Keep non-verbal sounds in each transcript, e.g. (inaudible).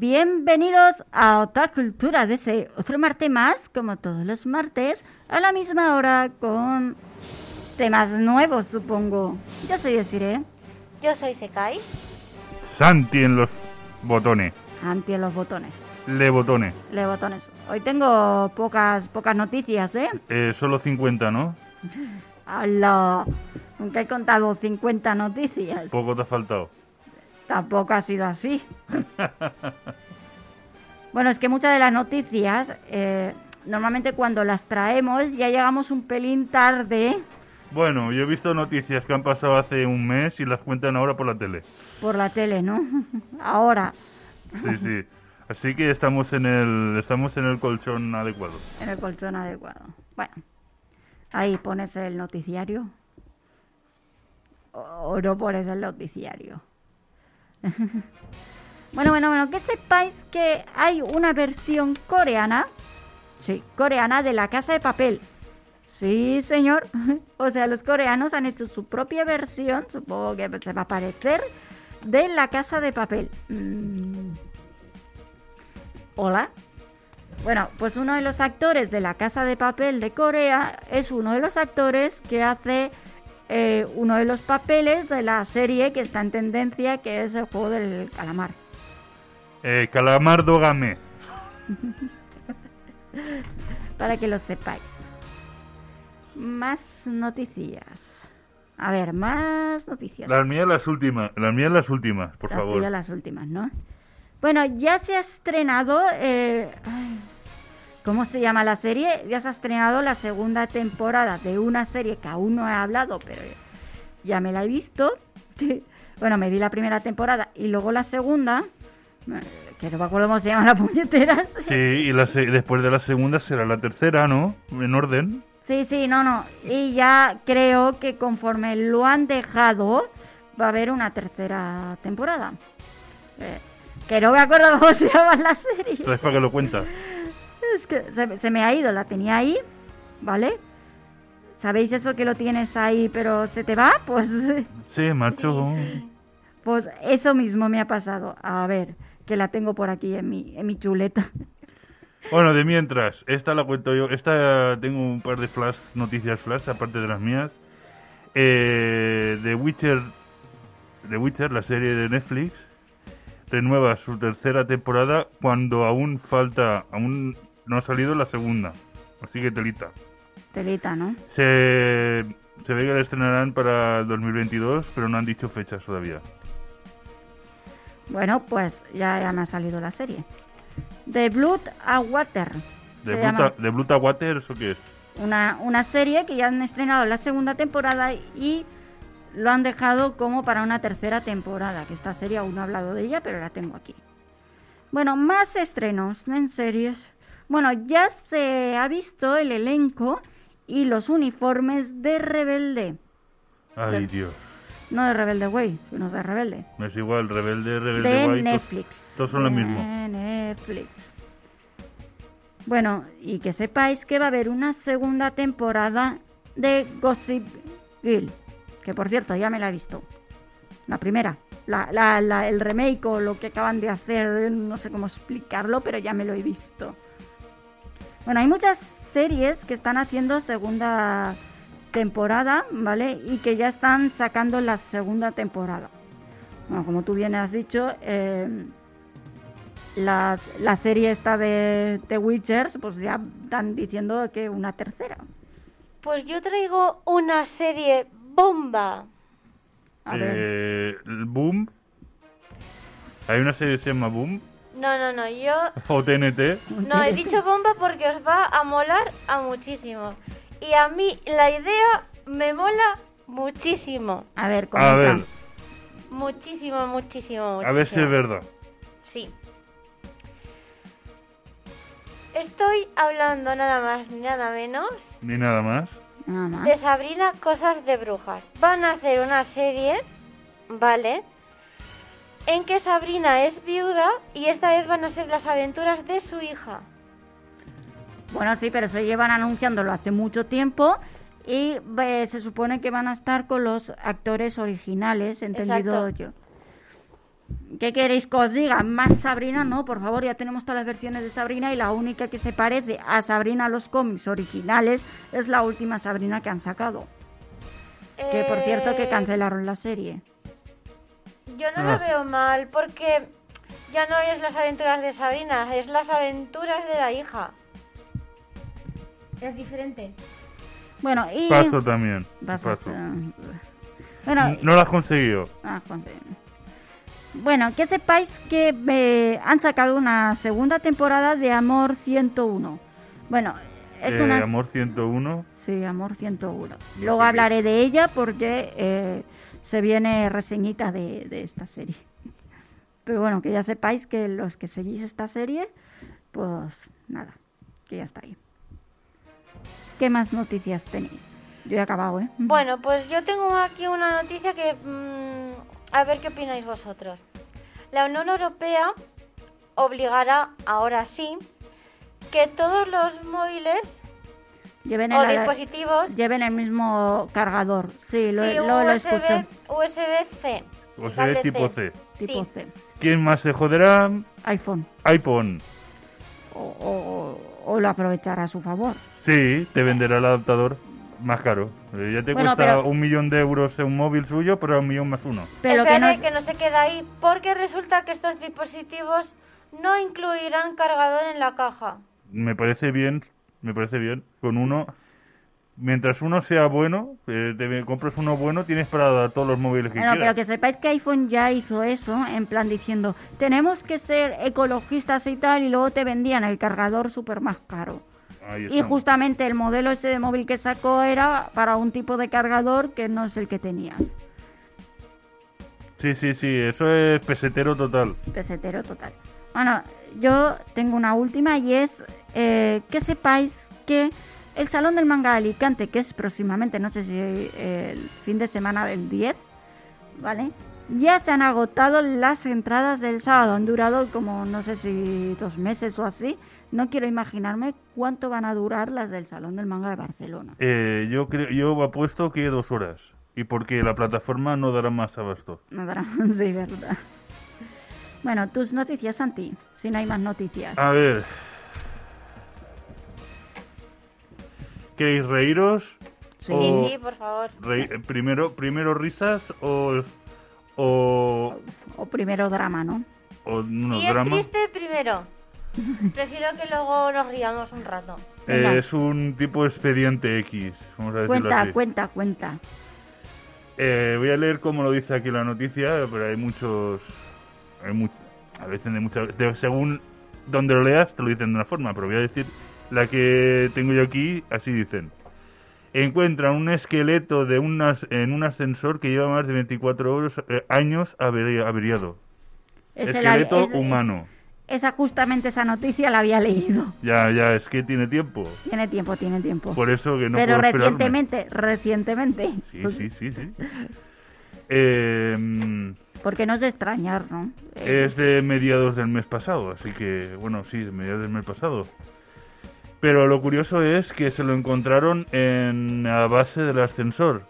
Bienvenidos a otra cultura de ese otro martes más, como todos los martes, a la misma hora con temas nuevos, supongo. Yo soy Desiree. Yo soy Sekai. Santi en los botones. Anti en los botones. Le botones. Le botones. Hoy tengo pocas pocas noticias, ¿eh? Eh, solo 50, ¿no? (laughs) ¡Hala! Nunca he contado 50 noticias. Poco te ha faltado. Tampoco ha sido así. bueno, es que muchas de las noticias, eh, normalmente cuando las traemos ya llegamos un pelín tarde Bueno, yo he visto noticias que han pasado hace un mes y las cuentan ahora por la tele. por la tele, ¿no? (laughs) Ahora, Sí, sí. Así que estamos en el estamos en el colchón adecuado. en el colchón adecuado. Bueno, ahí pones el noticiario. O, o no pones el noticiario. (laughs) bueno, bueno, bueno, que sepáis que hay una versión coreana, sí, coreana de la casa de papel. Sí, señor. (laughs) O sea, los coreanos han hecho su propia versión, supongo que se va a parecer, de la casa de papel. Mm. Hola. Bueno, pues uno de los actores de la Casa de Papel de Corea es uno de los actores que hace eh, uno de los papeles de la serie que está en tendencia, que es el juego del calamar. Eh, Calamardo Game. (laughs) Para que lo sepáis. Más noticias. A ver, más noticias. Las mías las últimas, las mías las últimas, por Las favor. tuyas, las últimas, ¿no? Bueno, ya se ha estrenado. eh, ay, ¿Cómo se llama la serie? Ya se ha estrenado la segunda temporada de una serie que aún no he hablado, pero ya me la he visto. (laughs) Bueno, me vi la primera temporada y luego la segunda. eh, Que no me acuerdo cómo se llama la puñetera. (laughs) Sí, y la se- después de la segunda será la tercera, ¿no? En orden. Sí, sí, no, no. Y ya creo que conforme lo han dejado, va a haber una tercera temporada. Eh, que no me acuerdo (laughs) cómo se llama la serie. Entonces, ¿para qué lo cuentas? Es que se, se me ha ido, la tenía ahí, ¿vale? ¿Sabéis eso que lo tienes ahí pero se te va? (laughs) Pues, Sí, macho. pues eso mismo me ha pasado. A ver, que la tengo por aquí en mi, en mi chuleta. (laughs) Bueno, de mientras, esta la cuento yo. Esta tengo un par de flash, noticias flash, aparte de las mías. Eh, The Witcher, The Witcher, la serie de Netflix, renueva su tercera temporada cuando aún falta, aún no ha salido la segunda. Así que telita. Telita, ¿no? Se, se ve que la estrenarán para el 2022, pero no han dicho fechas todavía. Bueno, pues ya, ya me ha salido la serie. The Blood and Water. ¿De se Bluta, llama. ¿De Bluta Waters o qué es? una, una serie que ya han estrenado la segunda temporada y lo han dejado como para una tercera temporada, que esta serie aún no he hablado de ella, pero la tengo aquí. Bueno, más estrenos en series. Bueno, ya se ha visto el elenco y los uniformes de Rebelde. Ay, Dios. No de Rebelde Way, sino de Rebelde. Me es igual, Rebelde, Rebelde De Netflix. todos son lo De mismo. Netflix. Bueno, y que sepáis que va a haber una segunda temporada de Gossip Girl. Que por cierto, ya me la he visto. La primera. La, la- la- el remake o lo que acaban de hacer, no sé cómo explicarlo, pero ya me lo he visto. Bueno, hay muchas series que están haciendo segunda temporada, ¿vale? Y que ya están sacando la segunda temporada. Bueno, como tú bien has dicho, eh, las- la serie esta de The Witchers, pues ya están diciendo que una tercera. Pues yo traigo una serie bomba. A ver, Eh, el Boom. Hay una serie que se llama Boom No, no, no, yo o TNT. no he dicho bomba porque os va a molar a muchísimo. Y a mí la idea me mola muchísimo. a ver, A comenta. ver, Muchísimo, muchísimo, muchísimo. a ver si es verdad. Sí. Estoy hablando nada más ni nada menos Ni nada más. Nada más. de Sabrina Cosas de Brujas. Van a hacer una serie, ¿vale? En que Sabrina es viuda y esta vez van a ser las aventuras de su hija. Bueno, sí, pero se llevan anunciándolo hace mucho tiempo y eh, se supone que van a estar con los actores originales, entendido Exacto. yo. ¿Qué queréis que os diga? ¿Más Sabrina? No, por favor, ya tenemos todas las versiones de Sabrina y la única que se parece a Sabrina los cómics originales es la última Sabrina que han sacado. Que por cierto que Eh, cancelaron la serie. Yo no Ah. lo veo mal, porque ya no es las aventuras de Sabrina, es las aventuras de la hija. Es diferente. Bueno, y... Paso también. Vas a- Paso. Bueno, No lo has conseguido. Ah, Bueno, que sepáis que eh, han sacado una segunda temporada de Amor 101. Bueno, es Eh, una... Amor 101. Sí, Amor 101. Luego hablaré de ella porque eh, se viene reseñita de, de esta serie. Pero bueno, que ya sepáis que los que seguís esta serie, pues nada, que ya está ahí. ¿Qué más noticias tenéis? Yo he acabado, ¿eh? Bueno, pues yo tengo aquí una noticia que... mm, a ver qué opináis vosotros. La Unión Europea obligará, ahora sí, que todos los móviles Lleven o el, dispositivos... lleven el mismo cargador. Sí, lo, sí, lo, lo escuché. USB-C. USB tipo C. Tipo Sí. C. ¿Quién más se joderá? iPhone. iPhone. O, o- o lo aprovechará a su favor. Sí, te venderá el adaptador más caro. Eh, ya te Bueno, cuesta pero- un millón de euros un móvil suyo, pero un millón más uno. Pero que no, que no se queda ahí, porque resulta que estos dispositivos no incluirán cargador en la caja. Me parece bien, me parece bien. Con uno, mientras uno sea bueno, eh, te compras uno bueno, tienes para dar todos los móviles que Bueno, pero que sepáis que iPhone ya hizo eso, en plan diciendo, tenemos que ser ecologistas y tal, y luego te vendían el cargador súper más caro. Y justamente el modelo ese de móvil que sacó era para un tipo de cargador que no es el que tenías. Sí, sí, sí, eso es pesetero total. Pesetero total. Bueno, yo tengo una última y es eh, que sepáis que el Salón del Manga de Alicante, que es próximamente, no sé si eh, el fin de semana del 10, ¿vale? Ya se han agotado las entradas del sábado. Han durado como, no sé si dos meses o así. No quiero imaginarme cuánto van a durar las del Salón del Manga de Barcelona. Eh, yo creo, yo apuesto que dos horas. Y porque la plataforma no dará más abasto. No dará- (laughs) sí, verdad. Bueno, tus noticias, Santi, si no hay más noticias. A ver. ¿Queréis reíros? Sí. O Sí, sí, por favor. eh, primero, primero risas o, o, O primero drama, ¿no? o unos si es dramas. triste, primero. (laughs) Prefiero que luego nos riamos un rato. Eh, es un tipo expediente X, vamos a decirlo Cuenta, así. cuenta, cuenta. Eh, voy a leer como lo dice aquí la noticia, pero hay muchos... Hay much- a veces de muchas... de- según donde lo leas te lo dicen de una forma, pero voy a decir la que tengo yo aquí, así dicen. Encuentran un esqueleto de un en un ascensor que lleva más de 24 horas- eh, años averi- averiado. La- esqueleto es- humano. Esa justamente esa noticia la había leído. Ya, ya, es que tiene tiempo. Tiene tiempo, tiene tiempo. Por eso que no Pero puedo recientemente, recientemente. Sí, sí, sí, sí. Eh, Porque no es de extrañar, ¿no? Es de mediados del mes pasado, así que, bueno, sí, de mediados del mes pasado. Pero lo curioso es que se lo encontraron en la base del ascensor,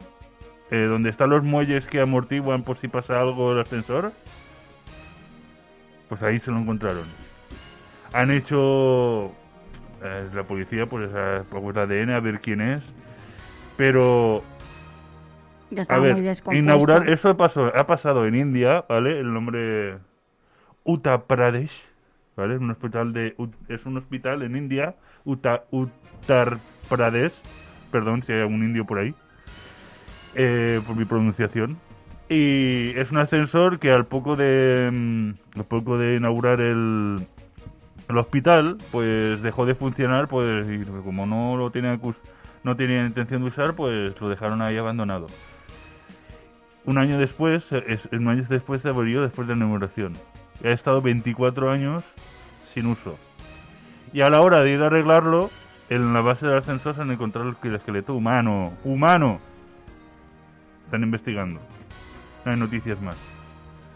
eh, donde están los muelles que amortiguan por si pasa algo el ascensor. Pues ahí se lo encontraron. Han hecho eh, la policía, pues, a, pues ADN a ver quién es. Pero ya a ver, inaugurar, eso pasó, ha pasado en India, ¿vale? El nombre Uttar Pradesh, Un es un hospital en India, Uttar, Uttar Pradesh, perdón si hay algún indio por ahí, eh, por mi pronunciación. Y es un ascensor que al poco de, mm, al poco de inaugurar el, el hospital, pues dejó de funcionar, pues como no lo tenía acus- no tenía intención de usar, pues lo dejaron ahí abandonado. Un año después, es, un año después se abrió después de la inauguración. Ha estado 24 años sin uso. Y a la hora de ir a arreglarlo, en la base del ascensor se han encontrado el esqueleto humano. ¡Humano! Están investigando. No hay noticias más.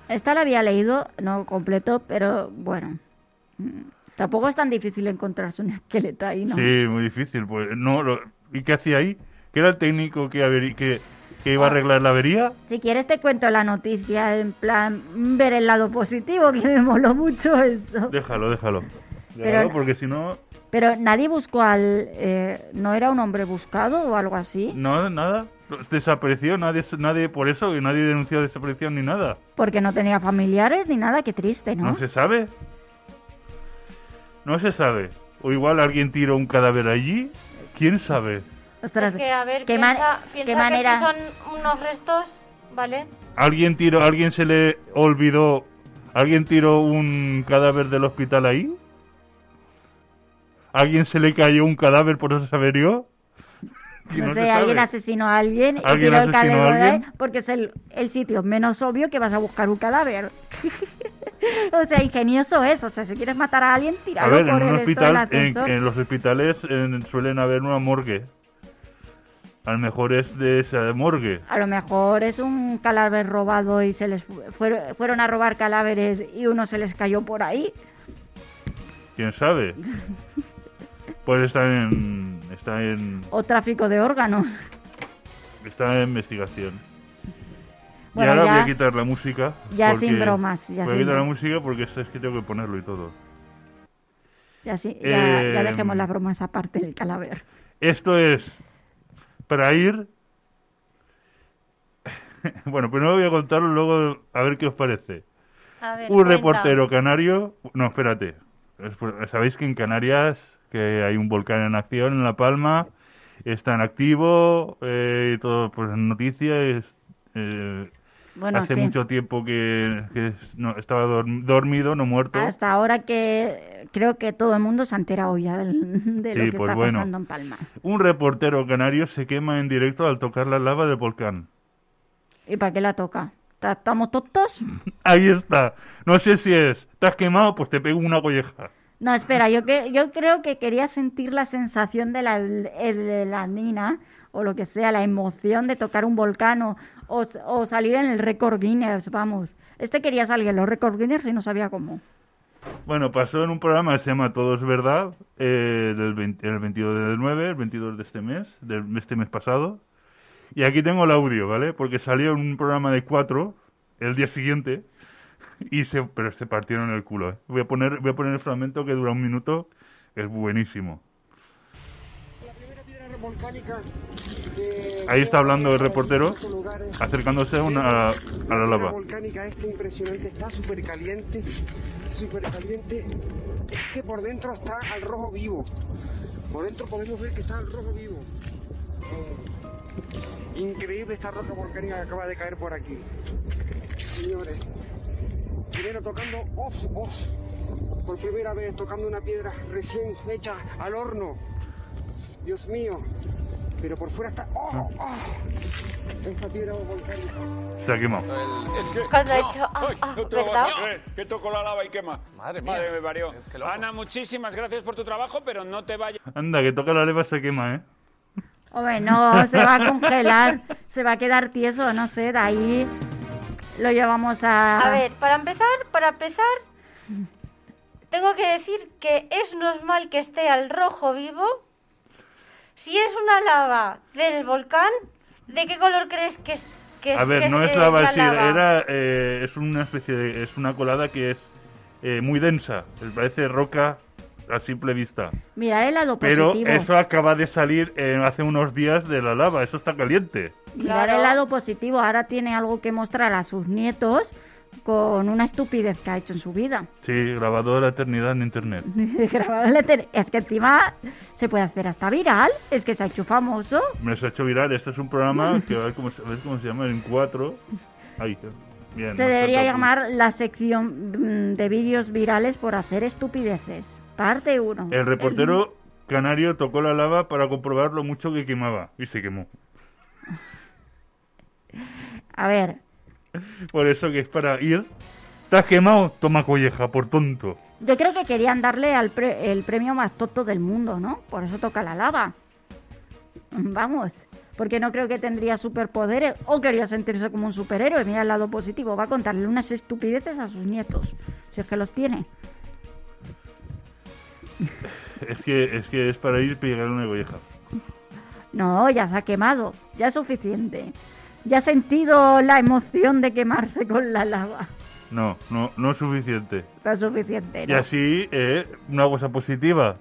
Esta la había leído, no completo, pero bueno. Tampoco es tan difícil encontrarse un esqueleto ahí, ¿no? Sí, muy difícil. Pues no, lo- ¿Y qué hacía ahí? ¿Qué era el técnico que, que que iba a arreglar la avería. Si quieres te cuento la noticia, en plan, ver el lado positivo, que me moló mucho eso. Déjalo, déjalo. Pero- Déjalo, porque si no, Pero nadie buscó al... eh, ¿No era un hombre buscado o algo así? no, nada. Desapareció, nadie, nadie por eso, y nadie denunció desaparición ni nada. Porque no tenía familiares ni nada, qué triste, ¿no? ¿No se sabe? No se sabe. O igual alguien tiró un cadáver allí. ¿Quién sabe? Ostras, Es que, a ver, ¿qué piensa, qué que manera? si son unos restos, ¿vale? ¿Alguien tiró, alguien se le olvidó, alguien tiró un cadáver del hospital ahí? ¿Alguien se le cayó un cadáver por eso se averió? (laughs) No, sé, alguien sabe. asesinó a alguien y ¿Alguien tiró el a cadáver alguien? porque es el, el sitio menos obvio que vas a buscar un cadáver. (laughs) o sea, ingenioso es. O sea, si quieres matar a alguien, A tíralo ver, en por un el del hospital, en, en los hospitales suelen haber una morgue. A lo mejor es de esa morgue. A lo mejor es un cadáver robado y se les fu- fueron, fueron a robar cadáveres y uno se les cayó por ahí. ¿Quién sabe? (laughs) Pues está en, está en, O tráfico de órganos. está en investigación. Bueno, y ahora ya- voy a quitar la música. ya sin bromas, ya voy sin a quitar la música porque esto es que tengo que ponerlo y todo. Ya, sí, ya, ya Eh, dejemos las bromas aparte del cadáver. Esto es para ir. (laughs) bueno, primero voy a contarlo, luego a ver qué os parece. A ver, Un cuenta. reportero canario. No, espérate. Sabéis que en Canarias que hay un volcán en acción en La Palma, está en activo, eh, todo, pues en noticias. eh, Bueno, hace sí. mucho tiempo que, que no, estaba dorm- dormido, no muerto. Hasta ahora que creo que todo el mundo se ha enterado ya del- (laughs) de Sí, lo que pues está bueno. pasando en Palma. Un reportero canario se quema en directo al tocar la lava del volcán. ¿Y para qué la toca? ¿Ta- ¿Estamos tontos? (laughs) Ahí está. No sé si es. ¿Te has quemado? Pues te pego una colleja. No, espera, yo, que, yo creo que quería sentir la sensación de la adrenalina o lo que sea, la emoción de tocar un volcán o, o, salir en el récord Guinness, vamos. Este quería salir en los récord Guinness y no sabía cómo. Bueno, pasó en un programa que se llama Todo es Verdad, eh, del 20 el 22 del 9, el 22 de este mes, de este mes pasado. Y aquí tengo el audio, ¿vale? Porque salió en un programa de cuatro el día siguiente, y se, pero se partieron el culo. ¿eh? Voy, a poner, voy a poner el fragmento que dura un minuto, es buenísimo. Volcánica que- Ahí está hablando el reportero, acercándose a, una, a la lava. volcánica esta impresionante, está súper caliente, súper caliente. Es que por dentro está al rojo vivo. Por dentro podemos ver que está al rojo vivo. Eh, increíble esta roca volcánica que acaba de caer por aquí. Señores, primero tocando os, os. Por primera vez tocando una piedra recién hecha al horno. Dios mío. Pero por fuera está. ¡Oh! ¡Oh! Esta piedra volcánica. Se ha quemado. Cuando ha hecho, ah, Ay, ah, no creer, que toco la lava y quema. Madre mía. me parió. Ana, muchísimas gracias por tu trabajo, pero no te vayas. Anda, que toca la leva se quema, ¿eh? Hombre, no, se va a congelar, se va a quedar tieso, no sé, de ahí lo llevamos a... A ver, para empezar, para empezar, tengo que decir que es normal que esté al rojo vivo. Si es una lava del volcán, ¿de qué color crees que es? Que A es- ver, que no es eh, lava, la sí, lava? era, eh, es una especie de, es una colada que es eh, muy densa, parece roca a simple vista. Mira el lado Pero positivo. eso acaba de salir eh, hace unos días de la lava, eso está caliente. Mirar Claro. el lado positivo, ahora tiene algo que mostrar a sus nietos con una estupidez que ha hecho en su vida. Sí, grabado de la eternidad en internet. (laughs) Grabado la tele. Es que encima se puede hacer hasta viral, es que se ha hecho famoso. Me se ha hecho viral, este es un programa (laughs) que a ver cómo, se- a ver cómo se llama, en cuatro. Ahí, bien. Se debería llamar la sección mm, de vídeos virales por hacer estupideces. Parte 1. El reportero canario tocó la lava para comprobar lo mucho que quemaba y se quemó. A ver, (laughs) Por eso que es para ir. ¿Te has quemado? Toma colleja, por tonto. yo creo que querían darle al pre- el premio más tonto del mundo, ¿no? Por eso toca la lava. (laughs) Vamos, porque no creo que tendría superpoderes o quería sentirse como un superhéroe. Mira el lado positivo, va a contarle unas estupideces a sus nietos, si es que los tiene. (laughs) Es que es, que es para ir y pegarle una colleja. No, ya se ha quemado, ya es suficiente. Ya ha sentido la emoción de quemarse con la lava. No, no, no es suficiente. No es suficiente, Y así, eh, una cosa positiva.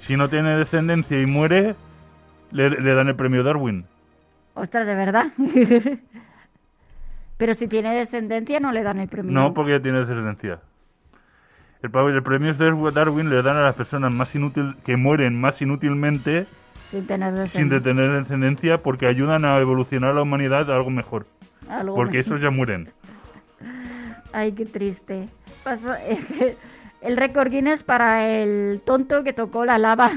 Si no tiene descendencia y muere, le, le dan el premio Darwin. Ostras, de verdad. (laughs) Pero si tiene descendencia no le dan el premio. No, porque ya tiene descendencia. El, el premio Darwin le dan a las personas más inútil que mueren más inútilmente Sin tener sin descendencia. de tener descendencia porque ayudan a evolucionar la humanidad a algo mejor. Algo Porque mejor. esos ya mueren. (laughs) Ay, qué triste. Que (laughs) el récord Guinness para el tonto que tocó la lava.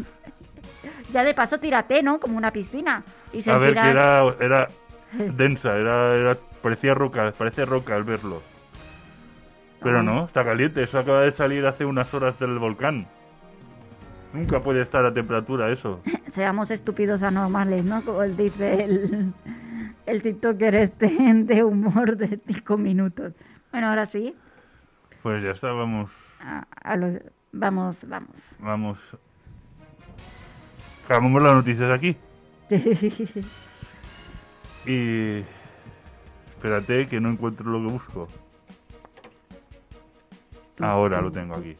(laughs) ya de paso tírate, ¿no? Como una piscina. Y A ver, que era, era densa, era, era, parecía roca, parecía roca al verlo. Pero no, está caliente, eso acaba de salir hace unas horas del volcán. Nunca puede estar a temperatura eso. (laughs) Seamos estúpidos anormales, ¿no? Como él dice el, el TikToker este (laughs) de humor de 5 minutos. Bueno, ahora sí. Pues ya está, vamos, a- a lo- vamos, vamos. vamos. Acabamos las noticias aquí. Y... Espérate que no encuentro lo que busco. Ahora lo tengo aquí.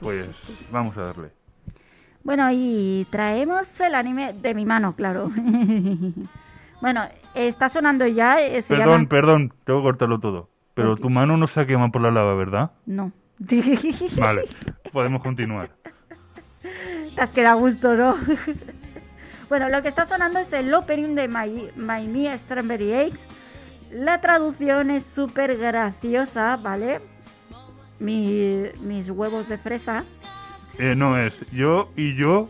Pues vamos a darle. Bueno, y traemos el anime de mi mano, claro. (laughs) bueno, está sonando ya. eh, Se Perdón, llama- perdón, tengo que cortarlo todo. Pero tu mano no se quema por la lava, ¿verdad? No. (laughs) Vale, (laughs) podemos continuar. Has quedado a gusto, ¿no? bueno, lo que está sonando es el opening de My, My Me Strawberry Eggs. La traducción es súper graciosa, ¿vale? Mi- mis huevos de fresa. Eh, no es yo y yo.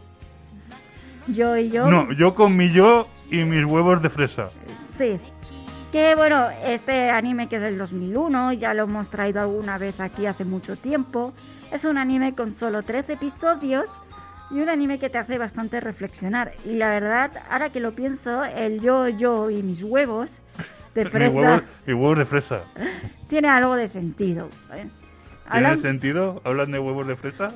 Yo y yo. No, yo con mi yo y mis huevos de fresa. Sí. Que bueno, este anime que es del 2001, ya lo hemos traído alguna vez aquí hace mucho tiempo. Es un anime con solo 13 episodios y un anime que te hace bastante reflexionar. Y la verdad, ahora que lo pienso, el yo, yo y mis huevos de fresa mis huevos de fresa. (laughs) tiene algo de sentido. ¿eh? ¿Tiene Hablan- sentido? ¿Hablan de huevos de fresa?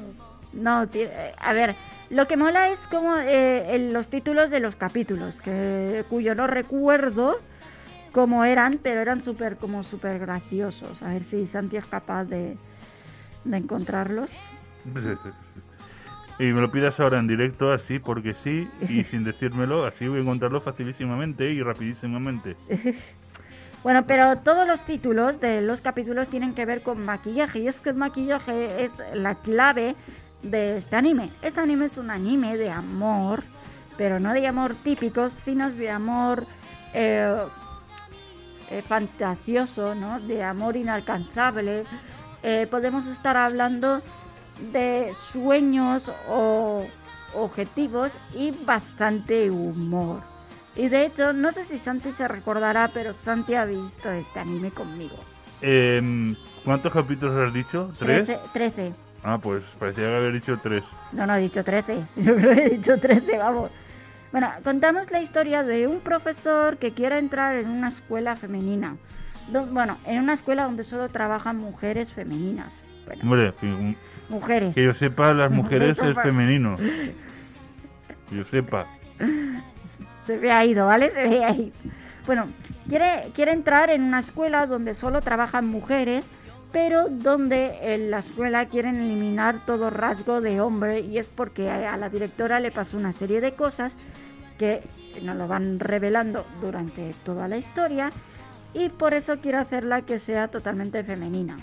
No, eh, a ver, lo que mola es como eh, el- los títulos de los capítulos, que cuyo no recuerdo cómo eran, pero eran súper como súper graciosos. A ver si Santi es capaz de, de encontrarlos. (laughs) Y me lo pidas ahora en directo, así, porque sí, y (laughs) sin decírmelo, así voy a encontrarlo facilísimamente y rapidísimamente. (laughs) Bueno, pero todos los títulos de los capítulos tienen que ver con maquillaje, y es que el maquillaje es la clave de este anime. Este anime es un anime de amor, pero no de amor típico, sino de amor eh, eh, fantasioso, ¿no? De amor inalcanzable. Eh, podemos estar hablando de sueños o objetivos y bastante humor. Y de hecho, no sé si Santi se recordará, pero Santi ha visto este anime conmigo. Em, ¿Cuántos capítulos has dicho? ¿Tres? 13. 13. Ah, pues parecía que había dicho tres. No, no, he dicho 13. (laughs) Yo creo que he dicho 13, vamos. Bueno, contamos la historia de un profesor que quiere entrar en una escuela femenina. Do- bueno, en una escuela donde solo trabajan mujeres femeninas. Bueno, Hombre, que mujeres. que yo sepa, las (laughs) mujeres es femenino. Que (laughs) yo sepa. Se ve ha ido, ¿vale? Se ve ahí. Bueno, quiere, quiere entrar en una escuela donde solo trabajan mujeres, pero donde en la escuela quieren eliminar todo rasgo de hombre y es porque a, la directora le pasó una serie de cosas que nos lo van revelando durante toda la historia y por eso quiere hacerla que sea totalmente femenina.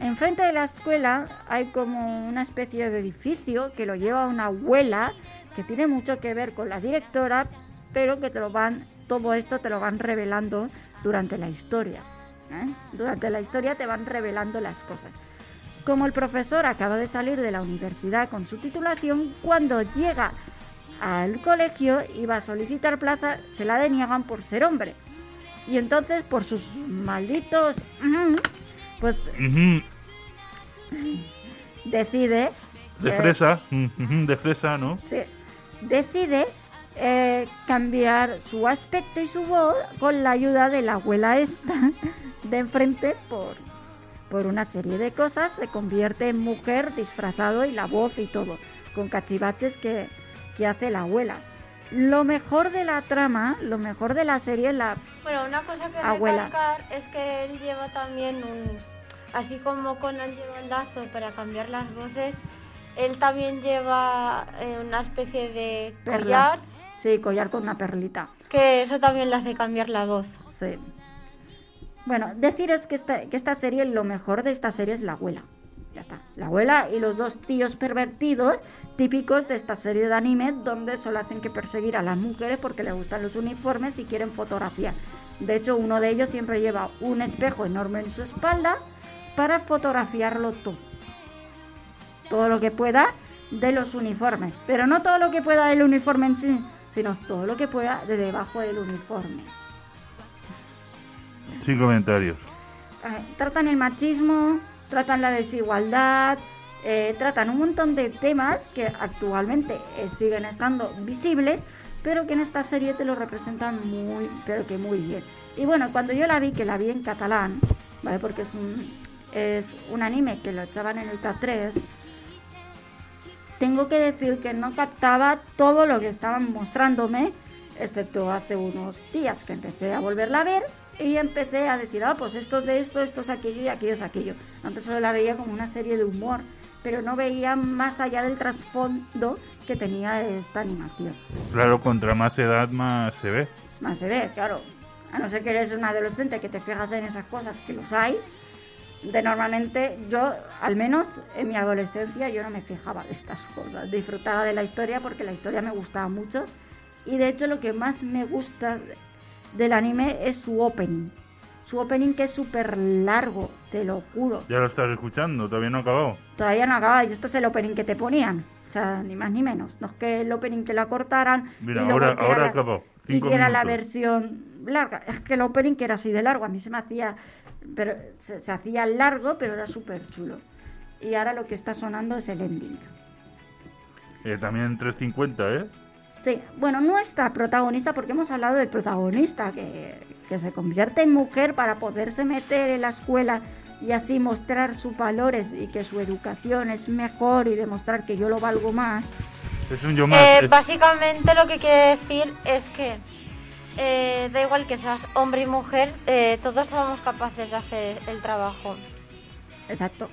Enfrente de la escuela hay como una especie de edificio que lo lleva una abuela que tiene mucho que ver con la directora, pero que te lo van, todo esto te lo van revelando durante la historia. ¿Eh? Durante la historia te van revelando las cosas. Como el profesor acaba de salir de la universidad con su titulación, cuando llega al colegio y va a solicitar plaza, se la deniegan por ser hombre. Y entonces, por sus malditos... ujú, pues decide... De eh, fresa, ujú, de fresa, ¿no? Sí, decide eh, cambiar su aspecto y su voz con la ayuda de la abuela esta (laughs) de enfrente por, por una serie de cosas. Se convierte en mujer disfrazado y la voz y todo, con cachivaches que, que hace la abuela. lo mejor de la trama, lo mejor de la serie es la... Bueno, una cosa que Abuela. recalcar es que él lleva también un... Así como Conan lleva el lazo para cambiar las voces, él también lleva eh, una especie de Perla. Sí, collar con una perlita. que eso también le hace cambiar la voz. Sí. Bueno, decir es que esta, que esta serie, lo mejor de esta serie es la abuela. Ya está. La abuela y los dos tíos pervertidos típicos de esta serie de anime donde solo hacen que perseguir a las mujeres porque les gustan los uniformes y quieren fotografía. De hecho, uno de ellos siempre lleva un espejo enorme en su espalda para fotografiarlo todo. Todo lo que pueda de los uniformes. Pero no todo lo que pueda del uniforme en sí, sino todo lo que pueda de debajo del uniforme. Sin comentarios. Eh, tratan el machismo, tratan la desigualdad, eh, tratan un montón de temas que actualmente eh, siguen estando visibles, pero que en esta serie te lo representan muy, pero que muy bien. Y bueno, cuando yo la vi, que la vi en catalán, ¿vale? Porque es un, es un anime que lo echaban en el K3, tengo que decir que no captaba todo lo que estaban mostrándome, excepto hace unos días que empecé a volverla a ver y empecé a decir, ah, pues esto es de esto, esto es aquello y aquello es aquello. Antes solo la veía como una serie de humor, pero no veía más allá del trasfondo que tenía esta animación. Claro, contra más edad más se ve. Más se ve, claro. A no ser que eres un adolescente que te fijas en esas cosas, que los hay. De normalmente, yo, al menos en mi adolescencia, yo no me fijaba de estas cosas. Disfrutaba de la historia porque la historia me gustaba mucho. Y de hecho, lo que más me gusta del anime es su opening. Su opening que es súper largo, te lo juro. Ya lo estás escuchando, todavía no ha acabado. Todavía no acaba, y esto es el opening que te ponían. O sea, ni más ni menos. No es que el opening te lo acortaran. Mira, y ahora- ahora la- acabó. Cinco Hiciera la minutos. versión larga. Es que el opening que era así de largo, a mí se me hacía. Pero se, se hacía largo, pero era súper chulo. Y ahora lo que está sonando es el ending. Eh, también 350, ¿eh? Sí, bueno, nuestra protagonista, porque hemos hablado del protagonista que, que se convierte en mujer para poderse meter en la escuela y así mostrar sus valores y que su educación es mejor y demostrar que yo lo valgo más. Es un yo más. Eh, es- básicamente lo que quiere decir es que eh, da igual que seas hombre y mujer, eh, todos somos capaces de hacer el trabajo. Exacto.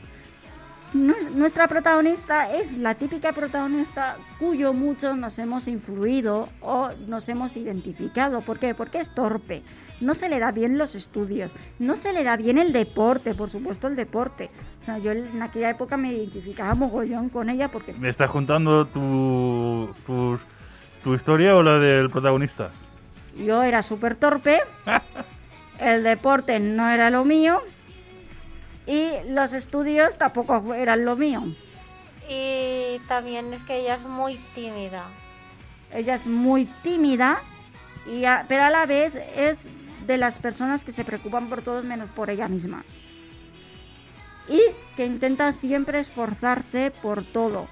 Nu- Nuestra protagonista es la típica protagonista cuyo muchos nos hemos influido o nos hemos identificado. ¿Por qué? Porque es torpe. No se le da bien los estudios. No se le da bien el deporte, por supuesto el deporte. O sea, yo en aquella época me identificaba mogollón con ella porque ¿Me estás contando tu, tu historia o la del protagonista? Yo era súper torpe. El deporte no era lo mío. Y los estudios tampoco eran lo mío. Y también es que ella es muy tímida. Ella es muy tímida, y a- pero a la vez es de las personas que se preocupan por todos menos por ella misma. Y que intenta siempre esforzarse por todo.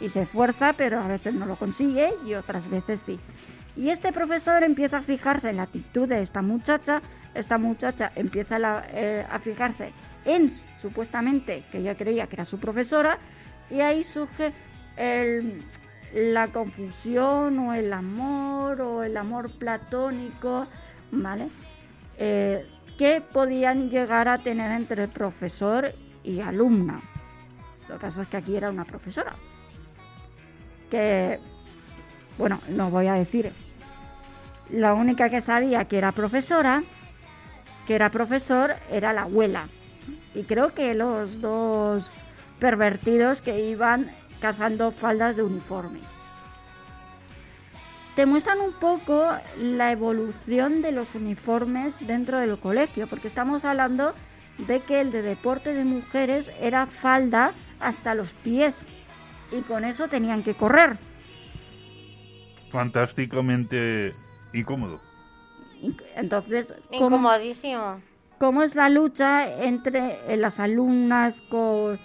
Y se esfuerza, pero a veces no lo consigue y otras veces sí. Y este profesor empieza a fijarse en la actitud de esta muchacha. Esta muchacha empieza eh, a fijarse en supuestamente que ella creía que era su profesora. Y ahí surge la confusión o el amor o el amor platónico, ¿vale? Eh, que podían llegar a tener entre profesor y alumna. Lo que pasa es que aquí era una profesora. Que, bueno, no voy a decir. La única que sabía que era profesora, que era profesor, era la abuela. Y creo que los dos pervertidos que iban cazando faldas de uniforme. Te muestran un poco la evolución de los uniformes dentro del colegio, porque estamos hablando de que el de deporte de mujeres era falda hasta los pies y con eso tenían que correr. Fantásticamente incómodo. Entonces, ¿cómo, Incomodísimo. cómo es la lucha entre eh, las alumnas con,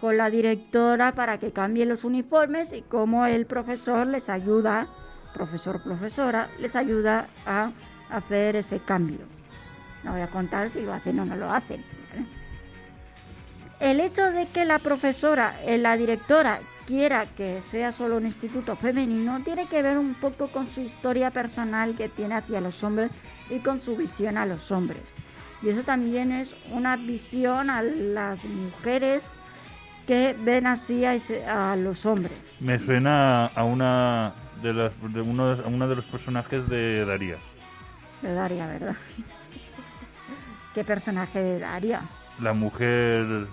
con la directora para que cambien los uniformes y cómo el profesor les ayuda, profesor, profesora, les ayuda a hacer ese cambio. No voy a contar si lo hacen o no lo hacen. ¿vale? El hecho de que la profesora, eh, la directora, quiera que sea solo un instituto femenino, tiene que ver un poco con su historia personal que tiene hacia los hombres y con su visión a los hombres. Y eso también es una visión a las mujeres que ven así a, los hombres. Me suena a una de las de uno, a uno de los personajes de Daría. De Daria, ¿verdad? (laughs) ¿Qué personaje de Daria? La mujer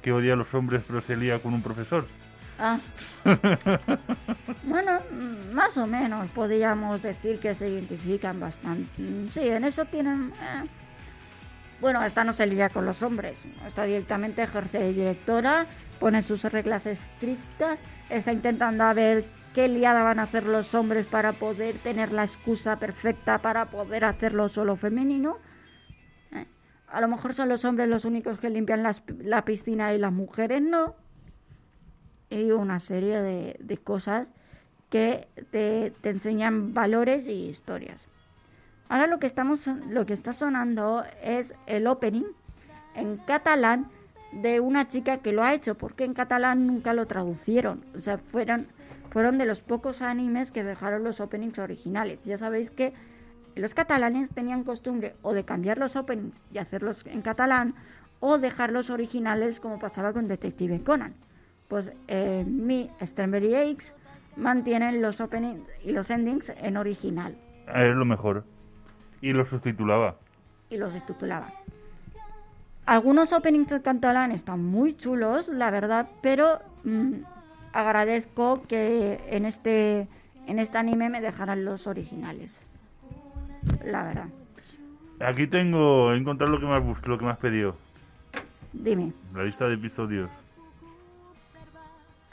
que odia a los hombres pero se lía con un profesor. Ah. (laughs) bueno, mm, más o menos podríamos decir que se identifican bastante. Mm, Sí, en eso tienen... eh. Bueno, esta no se lía con los hombres. Esta directamente ejerce de directora, pone sus reglas estrictas, está intentando a ver qué liada van a hacer los hombres para poder tener la excusa perfecta para poder hacerlo solo femenino. Eh, A lo mejor son los hombres los únicos que limpian las- la piscina y las mujeres no y una serie de, de cosas que te, te enseñan valores y historias. Ahora lo que estamos lo que está sonando es el opening en catalán de una chica que lo ha hecho, porque en catalán nunca lo traducieron. O sea, fueron, fueron de los pocos animes que dejaron los openings originales. Ya sabéis que los catalanes tenían costumbre o de cambiar los openings y hacerlos en catalán, o dejarlos originales como pasaba con Detective Conan. Pues eh, mi Strawberry Eggs mantienen los openings y los endings en original Es lo mejor. Y lo sustitulaba. y los subtitulaba. Algunos openings en catalán están muy chulos, la verdad, pero mm, agradezco que en este en este anime me dejaran los originales. La verdad. Aquí tengo, he encontrado lo que me has, lo que me has pedido. Dime, La lista de episodios.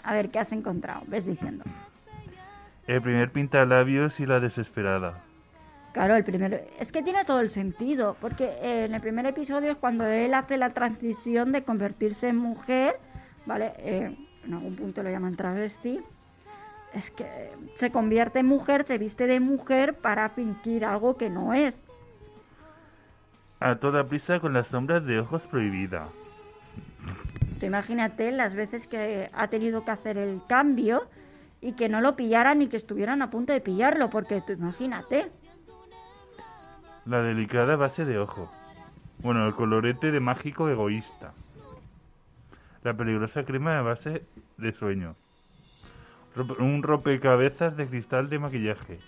A ver qué has encontrado. Ves diciendo. El primer pintalabios y la desesperada. Claro, el primero. Es que tiene todo el sentido, porque en el primer episodio es cuando él hace la transición de convertirse en mujer, ¿vale? Eh, en algún punto lo llaman travesti. Es que se convierte en mujer, se viste de mujer para fingir algo que no es. A toda prisa con las sombras de ojos prohibida. Imagínate las veces que ha tenido que hacer el cambio y que no lo pillaran y que estuvieran a punto de pillarlo, porque tú imagínate. La delicada base de ojo. Bueno, el colorete de mágico egoísta. La peligrosa crema de base de sueño. Un rompecabezas de cristal de maquillaje.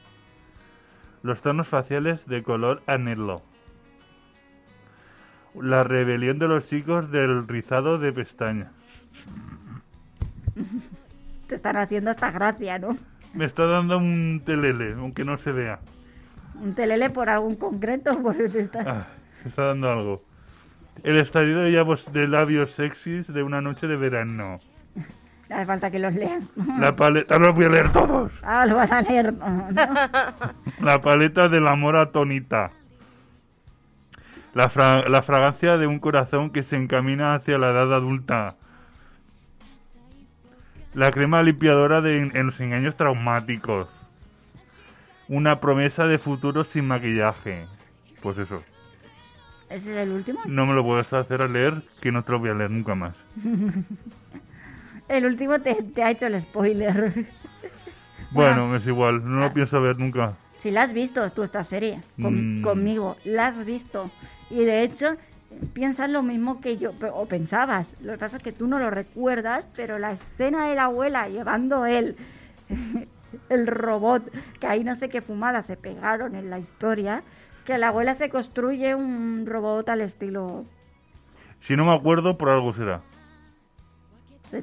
Los tonos faciales de color anhelo. La rebelión de los chicos del rizado de pestañas. Te están haciendo esta gracia, ¿no? Me está dando un telele, aunque no se vea. Un telele por algún concreto, (laughs) por esta... Ah, me está dando algo. El estadio de, labios- de labios sexys de una noche de verano. No hace falta que los leas. La paleta, los voy a leer todos. Ah, lo vas a leer. No, no. La paleta del amor atónita. La, fra- la fragancia de un corazón que se encamina hacia la edad adulta. La crema limpiadora de en, en los engaños traumáticos. Una promesa de futuro sin maquillaje. Pues eso. ¿Ese es el último? No me lo puedes hacer a leer, que no te lo voy a leer nunca más. (laughs) El último te, te ha hecho el spoiler. Bueno, (laughs) es igual, no lo pienso ver nunca. Si la has visto tú esta serie con- Mm. conmigo, la has visto. Y de hecho, piensas lo mismo que yo, o pensabas. Lo que pasa es que tú no lo recuerdas, pero la escena de la abuela llevando él, (laughs) el robot, que ahí no sé qué fumadas se pegaron en la historia, que la abuela se construye un robot al estilo... Si no me acuerdo, por algo será.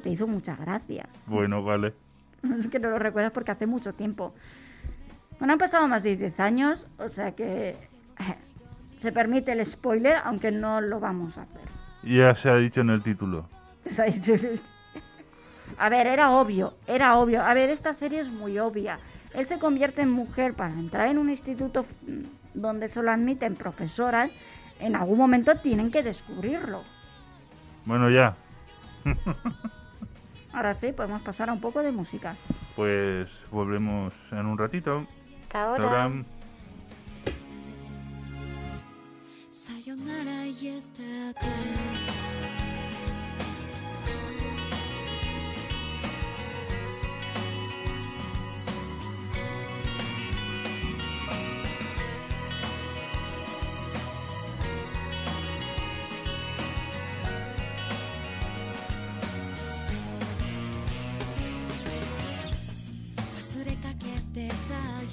Te hizo mucha gracia. Bueno, vale. (laughs) Es que no lo recuerdas porque hace mucho tiempo. Bueno, han pasado más de 10 años, o sea que eh, se permite el spoiler, aunque no lo vamos a hacer. Ya se ha dicho en el título. (laughs) Se ha dicho- A ver, era obvio, era obvio. A ver, esta serie es muy obvia. Él se convierte en mujer para entrar en un instituto mm, donde solo admiten profesoras. En algún momento tienen que descubrirlo. Bueno, ya. (laughs) Ahora sí, podemos pasar a un poco de música. Pues volvemos en un ratito. hasta ahora. Sayonara yesterday.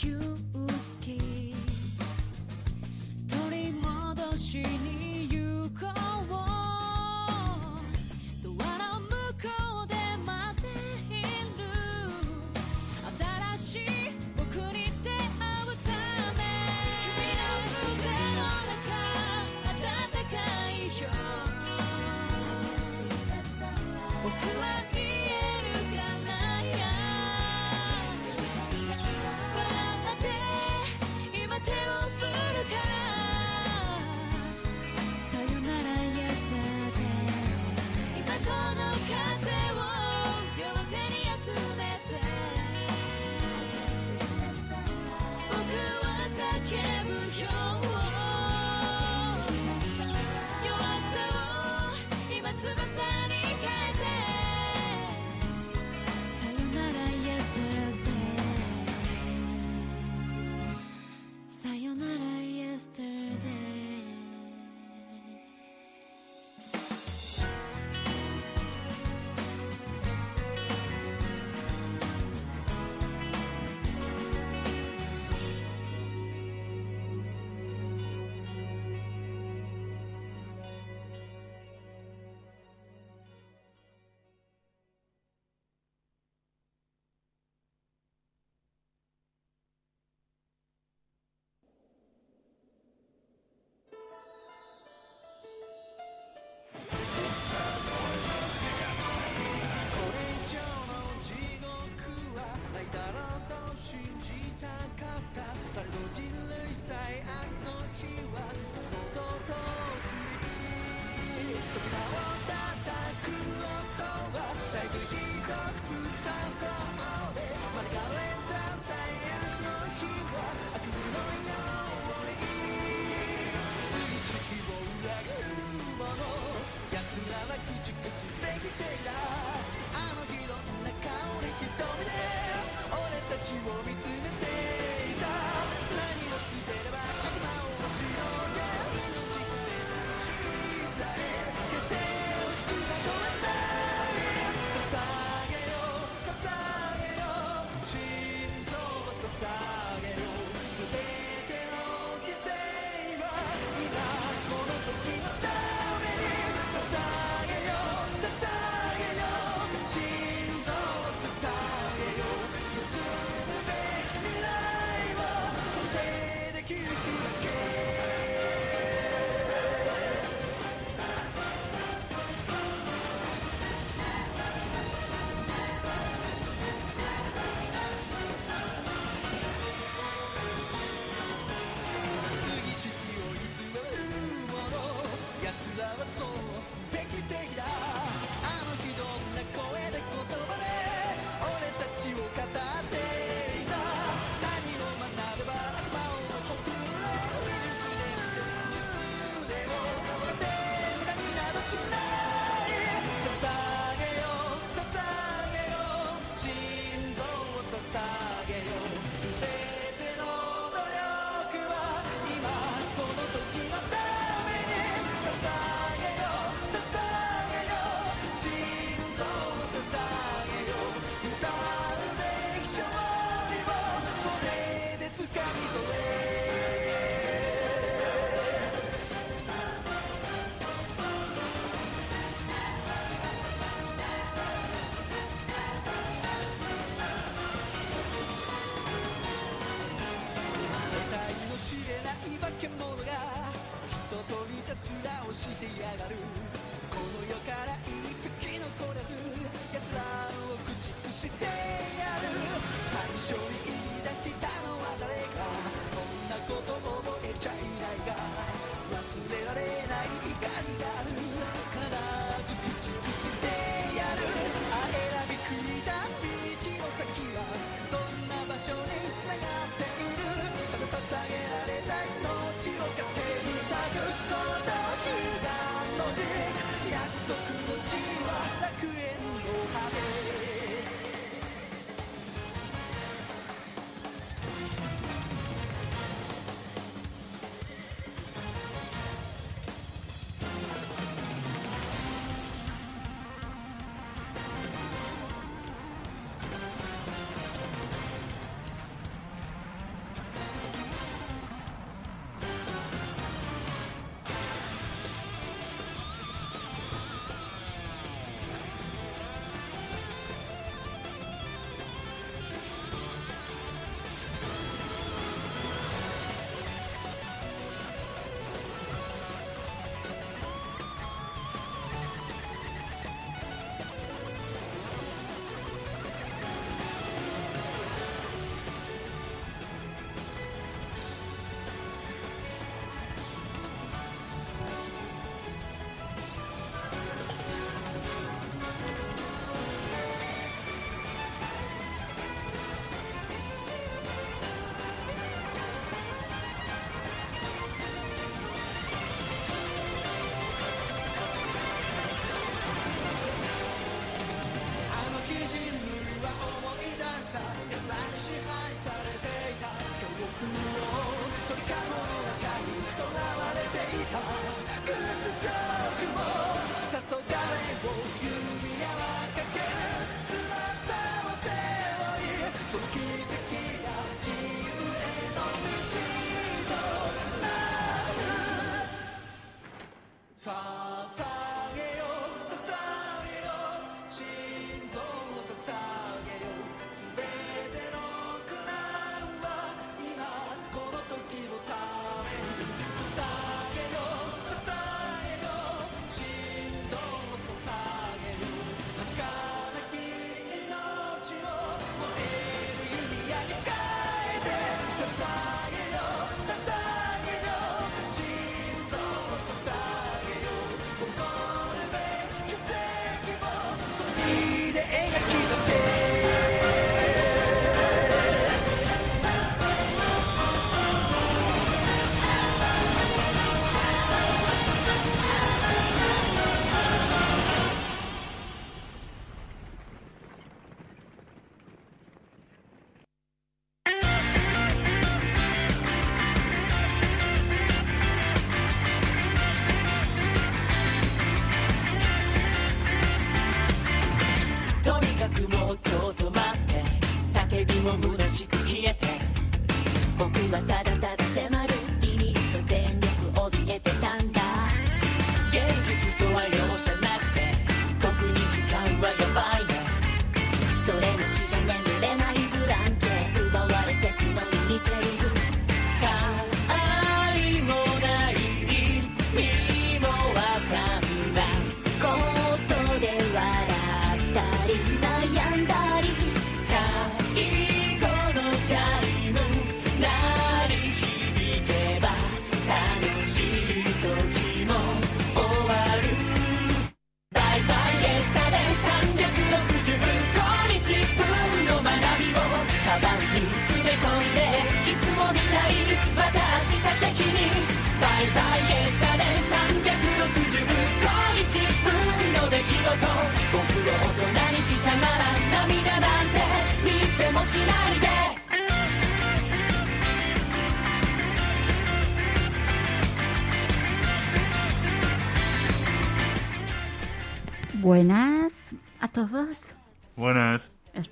you 面をしてやがる。この世から一匹残らず奴ら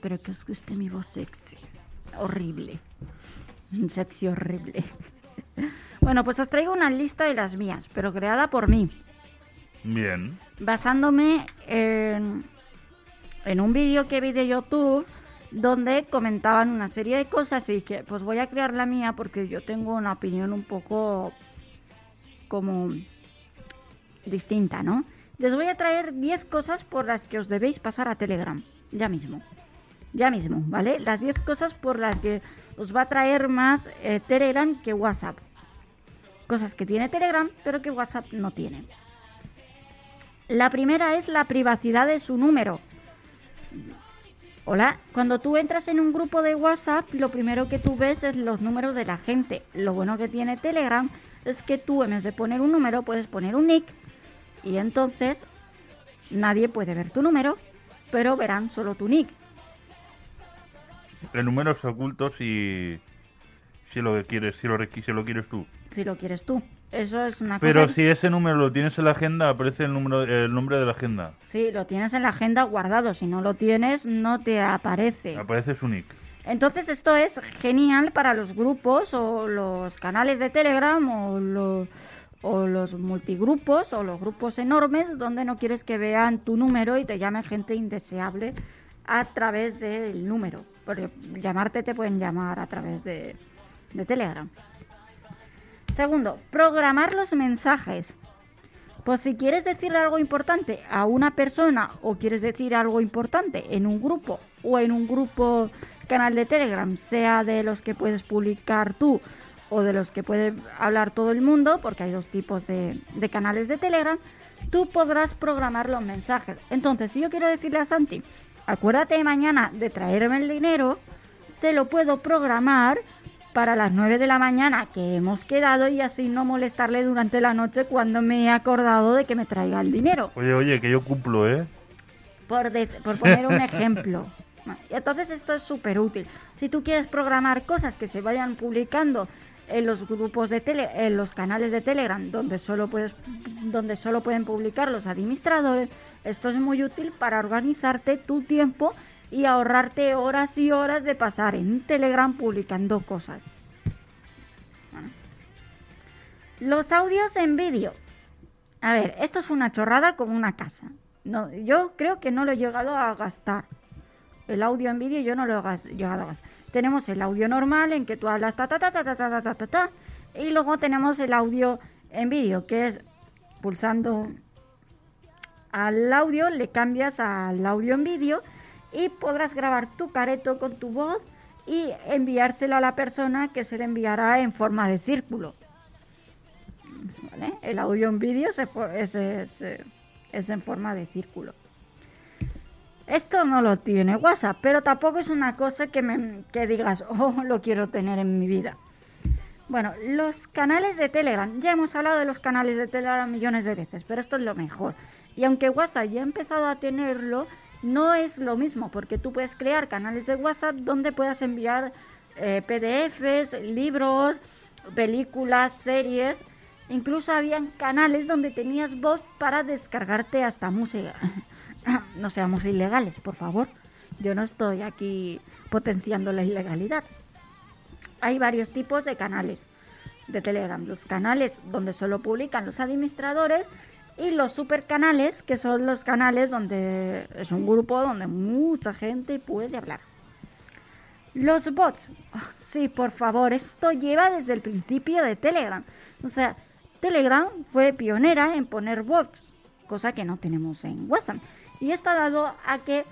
Espero que os guste mi voz sexy. Horrible. Sexy horrible. (laughs) Bueno, pues os traigo una lista de las mías, pero creada por mí, Bien. basándome en, en un vídeo que vi de YouTube donde comentaban una serie de cosas y dije, pues voy a crear la mía porque yo tengo una opinión un poco como distinta, ¿no? Les voy a traer 10 cosas por las que os debéis pasar a Telegram, ya mismo. Ya mismo, ¿vale? Las 10 cosas por las que os va a traer más eh, Telegram que WhatsApp. Cosas que tiene Telegram, pero que WhatsApp no tiene. La primera es la privacidad de su número. Hola, cuando tú entras en un grupo de WhatsApp, lo primero que tú ves es los números de la gente. Lo bueno que tiene Telegram es que tú en vez de poner un número puedes poner un nick y entonces nadie puede ver tu número, pero verán solo tu nick. El número es oculto si, si lo quieres, si lo, si lo quieres tú. si lo quieres tú. Eso es una Pero cosa. si ese número lo tienes en la agenda, aparece el número, el nombre de la agenda. Sí, lo tienes en la agenda guardado. Si no lo tienes, no te aparece. Aparece su nick. Entonces esto es genial para los grupos o los canales de Telegram o los, o los multigrupos o los grupos enormes donde no quieres que vean tu número y te llame gente indeseable a través del número. Porque llamarte te pueden llamar a través de, de Telegram. Segundo, programar los mensajes. Pues si quieres decirle algo importante a una persona o quieres decir algo importante en un grupo o en un grupo canal de Telegram, sea de los que puedes publicar tú o de los que puede hablar todo el mundo, porque hay dos tipos de, de canales de Telegram, tú podrás programar los mensajes. Entonces, si yo quiero decirle a Santi, acuérdate mañana de traerme el dinero, se lo puedo programar para las 9 de la mañana que hemos quedado y así no molestarle durante la noche cuando me he acordado de que me traiga el dinero. Oye, oye, que yo cumplo, ¿eh? Por, de- por (laughs) poner un ejemplo. Y entonces esto es súper útil. Si tú quieres programar cosas que se vayan publicando en los grupos de tele, en los canales de Telegram, donde solo puedes, donde solo pueden publicar los administradores, esto es muy útil para organizarte tu tiempo y ahorrarte horas y horas de pasar en Telegram publicando cosas. Los audios en vídeo. A ver, esto es una chorrada como una casa. No, yo creo que no lo he llegado a gastar. El audio en vídeo yo no lo he llegado a gastar. Tenemos el audio normal en que tú hablas ta ta ta ta ta ta ta ta ta, y luego tenemos el audio en vídeo que es pulsando al audio le cambias al audio en vídeo y podrás grabar tu careto con tu voz y enviárselo a la persona que se le enviará en forma de círculo. El audio en vídeo es, es, eh, es en forma de círculo. Esto no lo tiene WhatsApp, pero tampoco es una cosa que, me, que digas, oh, lo quiero tener en mi vida. Bueno, los canales de Telegram. Ya hemos hablado de los canales de Telegram millones de veces, pero esto es lo mejor. Y aunque WhatsApp ya ha empezado a tenerlo, no es lo mismo, porque tú puedes crear canales de WhatsApp donde puedas enviar eh, PDFs, libros, películas, series. Incluso habían canales donde tenías voz para descargarte hasta música. (clears throat) no seamos ilegales, por favor. Yo no estoy aquí potenciando la ilegalidad. hay varios tipos de canales de Telegram. Los canales donde solo publican los administradores y los supercanales, que son los canales donde es un grupo donde mucha gente puede hablar. Los bots. Ah, sí, por favor, esto lleva desde el principio de Telegram. O sea, Telegram fue pionera en poner bots, cosa que no tenemos en WhatsApp. Y esto ha dado a que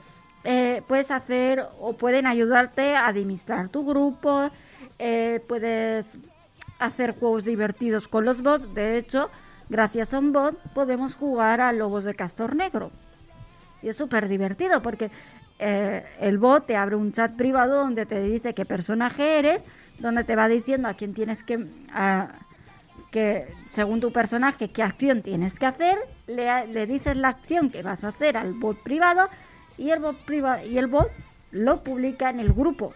eh, puedes hacer o pueden ayudarte a administrar tu grupo, eh, puedes hacer juegos divertidos con los bots. De hecho, gracias a un bot podemos jugar a Lobos de Castor Negro. Y es súper divertido porque eh, el bot te abre un chat privado donde te dice qué personaje eres, donde te va diciendo a quién tienes que... que según tu personaje qué acción tienes que hacer, le, le dices la acción que vas a hacer al bot privado y el bot privado y el bot lo publica en el grupo.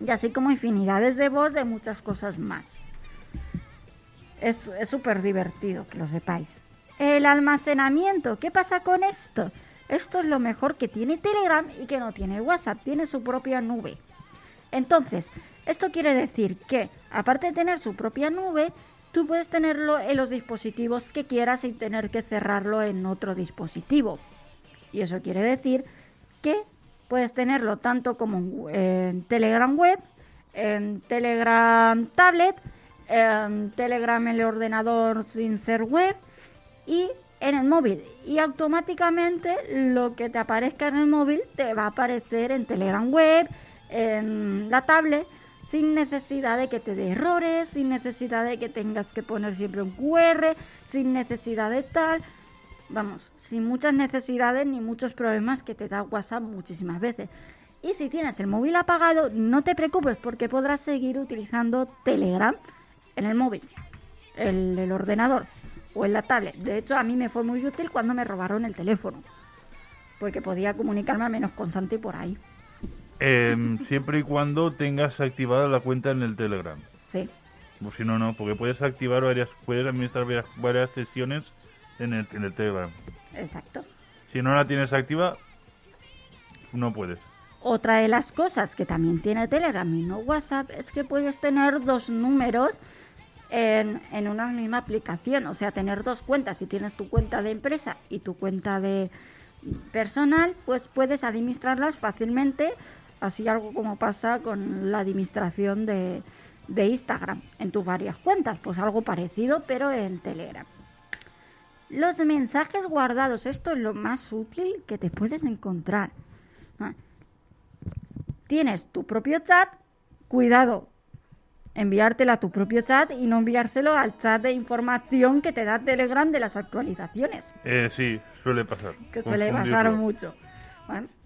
Y así como infinidades de bots de muchas cosas más. Es súper divertido, que lo sepáis. El almacenamiento, ¿qué pasa con esto? Esto es lo mejor que tiene Telegram y que no tiene WhatsApp, tiene su propia nube. Entonces, esto quiere decir que, aparte de tener su propia nube, tú puedes tenerlo en los dispositivos que quieras sin tener que cerrarlo en otro dispositivo. Y eso quiere decir que puedes tenerlo tanto como en, Telegram web, en Telegram tablet, en Telegram en el ordenador sin ser web y en el móvil. Y automáticamente lo que te aparezca en el móvil te va a aparecer en Telegram web, en la tablet, sin necesidad de que te dé errores, sin necesidad de que tengas que poner siempre un QR, sin necesidad de tal. Vamos, sin muchas necesidades ni muchos problemas que te da WhatsApp muchísimas veces. Y si tienes el móvil apagado, no te preocupes porque podrás seguir utilizando Telegram en el móvil, en el ordenador o en la tablet. De hecho, a mí me fue muy útil cuando me robaron el teléfono, porque podía comunicarme al menos con Santi por ahí. Em, siempre y cuando tengas activada la cuenta en el Telegram. Sí, O si no, no, porque puedes activar varias, puedes administrar varias, varias sesiones en el, en el Telegram. exacto. Si no la tienes activa, no puedes. Otra de las cosas que también tiene Telegram y no WhatsApp es que puedes tener dos números en, en una misma aplicación, o sea, tener dos cuentas. Si tienes tu cuenta de empresa y tu cuenta de personal, pues puedes administrarlas fácilmente, así algo como pasa con la administración de, de Instagram en tus varias cuentas, pues algo parecido, pero en Telegram. Los mensajes guardados, esto es lo más útil que te puedes encontrar. Tienes tu propio chat, cuidado, enviártelo a tu propio chat y no enviárselo al chat de información que te da Telegram de las actualizaciones, Eh, sí, suele pasar. que suele pasar mucho.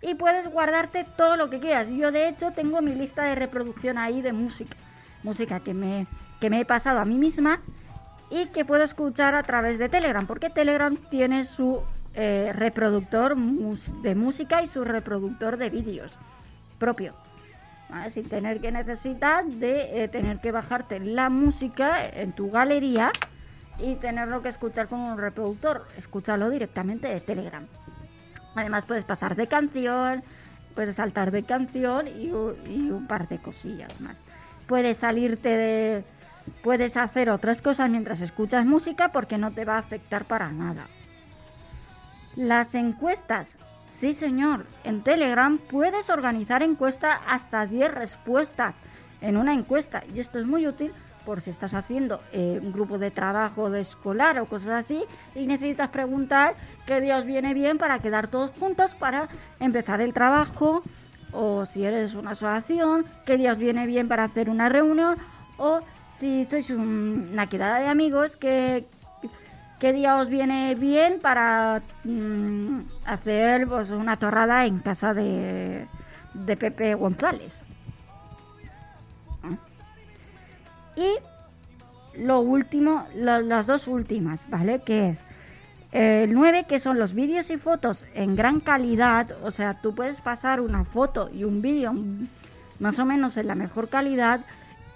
Y puedes guardarte todo lo que quieras. Yo de hecho tengo mi lista de reproducción ahí de música, música que me, que me he pasado a mí misma y que puedo escuchar a través de Telegram, porque Telegram tiene su eh, reproductor de música y su reproductor de vídeos propio. ¿vale? Sin tener que necesitar de eh, tener que bajarte la música en tu galería y tenerlo que escuchar con un reproductor. Escúchalo directamente de Telegram. Además puedes pasar de canción, puedes saltar de canción y, un par de cosillas más. Puedes salirte de... Puedes hacer otras cosas mientras escuchas música porque no te va a afectar para nada. Las encuestas. Sí, señor. En Telegram puedes organizar encuesta hasta 10 respuestas en una encuesta. Y esto es muy útil por si estás haciendo eh, un grupo de trabajo de escolar o cosas así y necesitas preguntar qué día os viene bien para quedar todos juntos para empezar el trabajo o si eres una asociación, qué día os viene bien para hacer una reunión o si sois un- una quedada de amigos, qué, qué día os viene bien para mm, hacer pues, una torrada en casa de, de Pepe González. Y lo último, las dos últimas, ¿vale? Que es eh, el 9, que son los vídeos y fotos en gran calidad. O sea, tú puedes pasar una foto y un vídeo más o menos en la mejor calidad.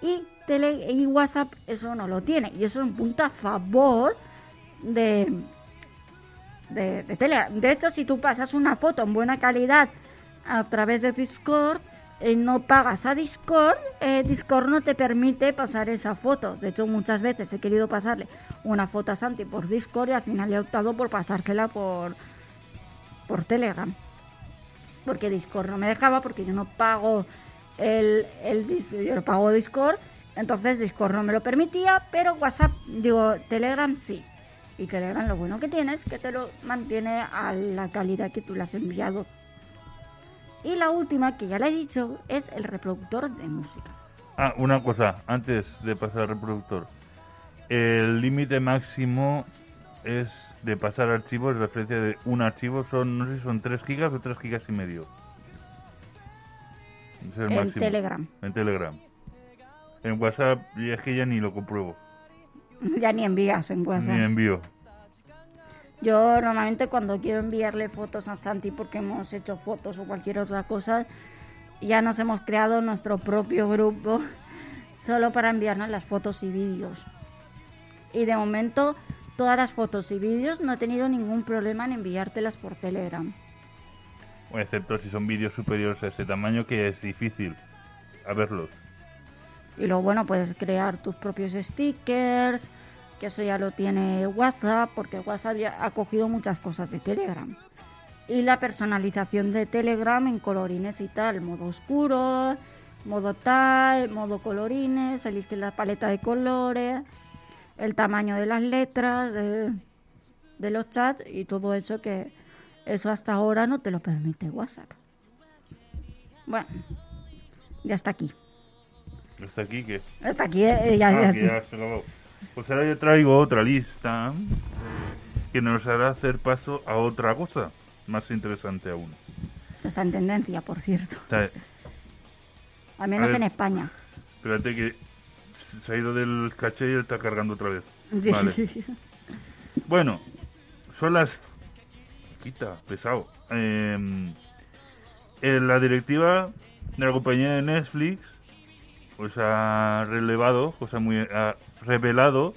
Y, tele, y WhatsApp eso no lo tiene. Y eso es un punto a favor de, de, de. De hecho, si tú pasas una foto en buena calidad a través de Discord, eh, no pagas a Discord, eh, Discord no te permite pasar esa foto. De hecho, muchas veces he querido pasarle una foto a Santi por Discord y al final he optado por pasársela por, por Telegram. Porque Discord no me dejaba, porque yo no pago el, el Discord, entonces Discord no me lo permitía, pero WhatsApp, digo, Telegram sí. Y Telegram lo bueno que tiene es que te lo mantiene a la calidad que tú le has enviado. Y la última, que ya le he dicho, es el reproductor de música. Ah, una cosa, antes de pasar al reproductor. El límite máximo es de pasar archivos, referencia de un archivo, son, no sé si son 3 gigas o 3 gigas y medio. Ese es el En máximo. Telegram. En Telegram. En WhatsApp ya es que ya ni lo compruebo, (laughs) Ya ni envías en WhatsApp. ni envío. Yo normalmente cuando quiero enviarle fotos a Santi porque hemos hecho fotos o cualquier otra cosa, ya nos hemos creado nuestro propio grupo (laughs) solo para enviarnos las fotos y vídeos. Y de momento todas las fotos y vídeos no he tenido ningún problema en enviártelas por Telegram. Excepto si son vídeos superiores a ese tamaño que es difícil a verlos. Y luego, bueno, puedes crear tus propios stickers, que eso ya lo tiene WhatsApp, porque WhatsApp ya ha cogido muchas cosas de Telegram. Y la personalización de Telegram en colorines y tal, modo oscuro, modo tal, modo colorines, elige la paleta de colores, el tamaño de las letras, de, de los chats y todo eso que eso hasta ahora no te lo permite WhatsApp. Bueno, ya está aquí. Hasta aquí que... Hasta aquí, eh, ya, Ah, ya- se acabó. Pues ahora yo traigo otra lista que nos hará hacer paso a otra cosa más interesante aún. está en tendencia, por cierto. Está- Al menos en España. Espérate que se ha ido del caché y está cargando otra vez. Vale. Bueno, son las... Quita, pesado. Eh, eh, la directiva de la compañía de Netflix pues ha relevado, o sea, muy, ha revelado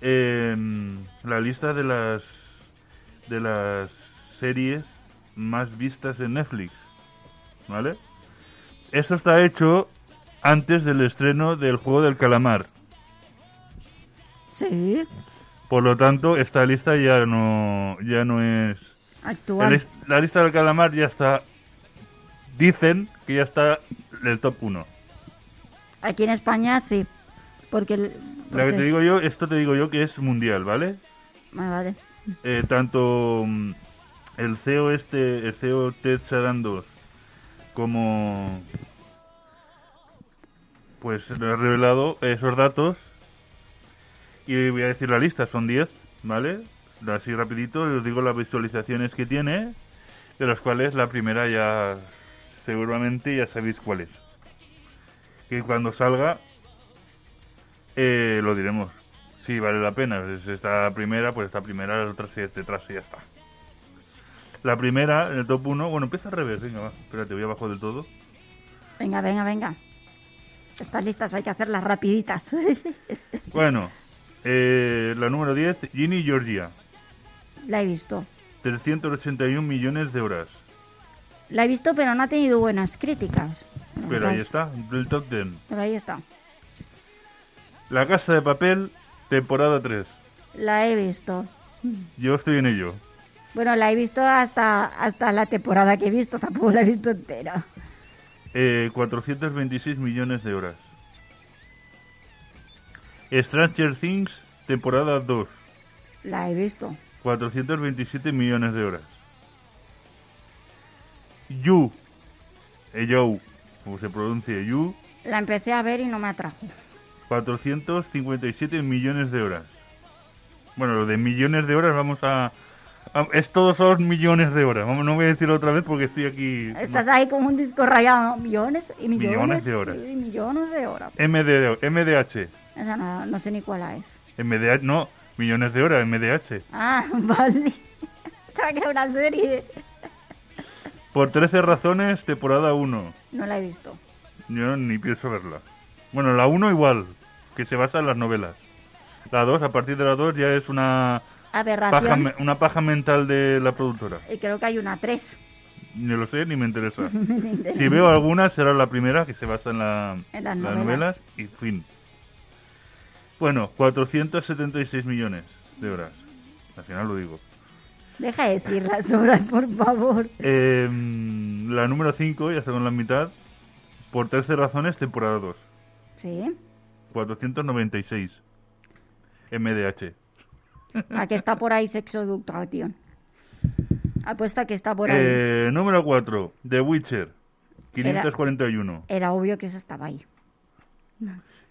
eh, la lista de las de las series más vistas en Netflix, ¿vale? Eso está hecho antes del estreno del juego del calamar. Sí, Por lo tanto, esta lista ya no ya no es actual. el la lista del calamar ya está dicen que ya está el top 1. Aquí en España sí. Porque. el- La que porque- te digo yo, esto te digo yo que es mundial, ¿vale? Ah, vale. Eh, tanto mm, el CEO este, el CEO Ted Sarandos, como pues le ha revelado esos datos y voy a decir la lista, son 10, ¿vale? Así rapidito, os digo las visualizaciones que tiene, de las cuales la primera ya seguramente ya sabéis cuál es. Que cuando salga eh, lo diremos. Sí, vale la pena. Si está primera, pues está primera, la otra sigue detrás y ya está. La primera, en el top 1, bueno, empieza al revés, venga, va. Espérate, voy abajo del todo. Venga, venga, venga. Estas listas hay que hacerlas rapiditas. (laughs) Bueno, eh, la número 10, Ginny Georgia. La he visto. 381 millones de horas. La he visto, pero no ha tenido buenas críticas. Pero ahí está, del top 10. Pero ahí está. La Casa de Papel, temporada 3. La he visto. Yo estoy en ello. Bueno, la he visto hasta, hasta la temporada que he visto. Tampoco la he visto entera. Eh, 426 millones de horas. Stranger Things, temporada 2. La he visto. 427 millones de horas. You, eh, You, como se pronuncia You, La empecé a ver y no me atrajo. 457 millones de horas. Bueno, lo de millones de horas vamos a... a- es todos son millones de horas. Vamos, no voy a decirlo otra vez porque estoy aquí... Estás ahí como un disco rayado, ¿no? Millones y millones. Millones de horas. Y millones de horas. MD, MDH. Esa no, no sé ni cuál es. MDH, no, millones de horas, MDH. Ah, (laughs) vale. Que era una serie. Por 13 razones, temporada 1. No la he visto. Yo ni pienso verla. Bueno, la 1 igual, que se basa en las novelas. La 2, a partir de la 2 ya es una paja, Aberración. una paja mental de la productora. Y creo que hay una 3. ni lo sé (laughs) ni me interesa. Si veo alguna, será la primera, que se basa en, la, En las las novelas. y fin. Bueno, 476 millones de horas. Al final lo digo. Deja de decir las horas, por favor. Eh, la número 5, ya está con la mitad. Por 13 razones, temporada 2. Sí. 496 MDH. A que está por ahí Sexo Education. Apuesta que está por ahí. Eh, número 4, The Witcher. 541. Era obvio que eso estaba ahí.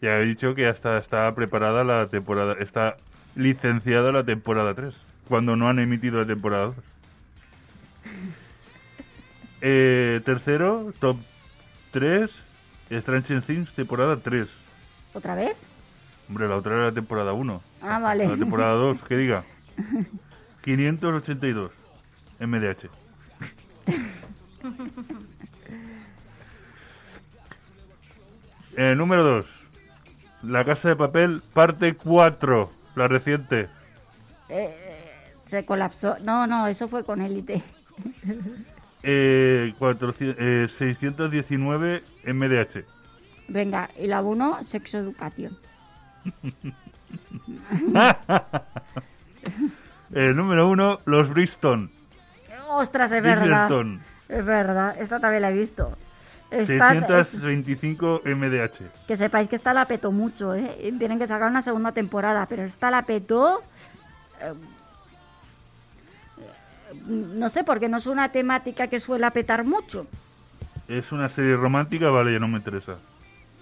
Ya he dicho que hasta está preparada la temporada, está licenciada la temporada 3, cuando no han emitido la temporada 2. (laughs) Eh, tercero, top 3, Stranger Things, temporada 3. ¿Otra vez? Hombre, la otra era la temporada 1. Ah, vale. La temporada 2, que diga. (laughs) 582 MDH. Eh, número 2. La Casa de Papel, parte 4. La reciente. Se colapsó. No, no, eso fue con élite. (laughs) Eh, 400 eh, 619 MDH. Venga, y la 1, Sexo Education. (laughs) Eh, número 1, Los Bristol. Ostras, es verdad. Es verdad, esta también la he visto. Esta- 625 MDH. que sepáis que esta la petó mucho, ¿eh? Tienen que sacar una segunda temporada, pero esta la petó. eh, no sé, porque no es una temática que suele petar mucho. Es una serie romántica, vale, ya no me interesa.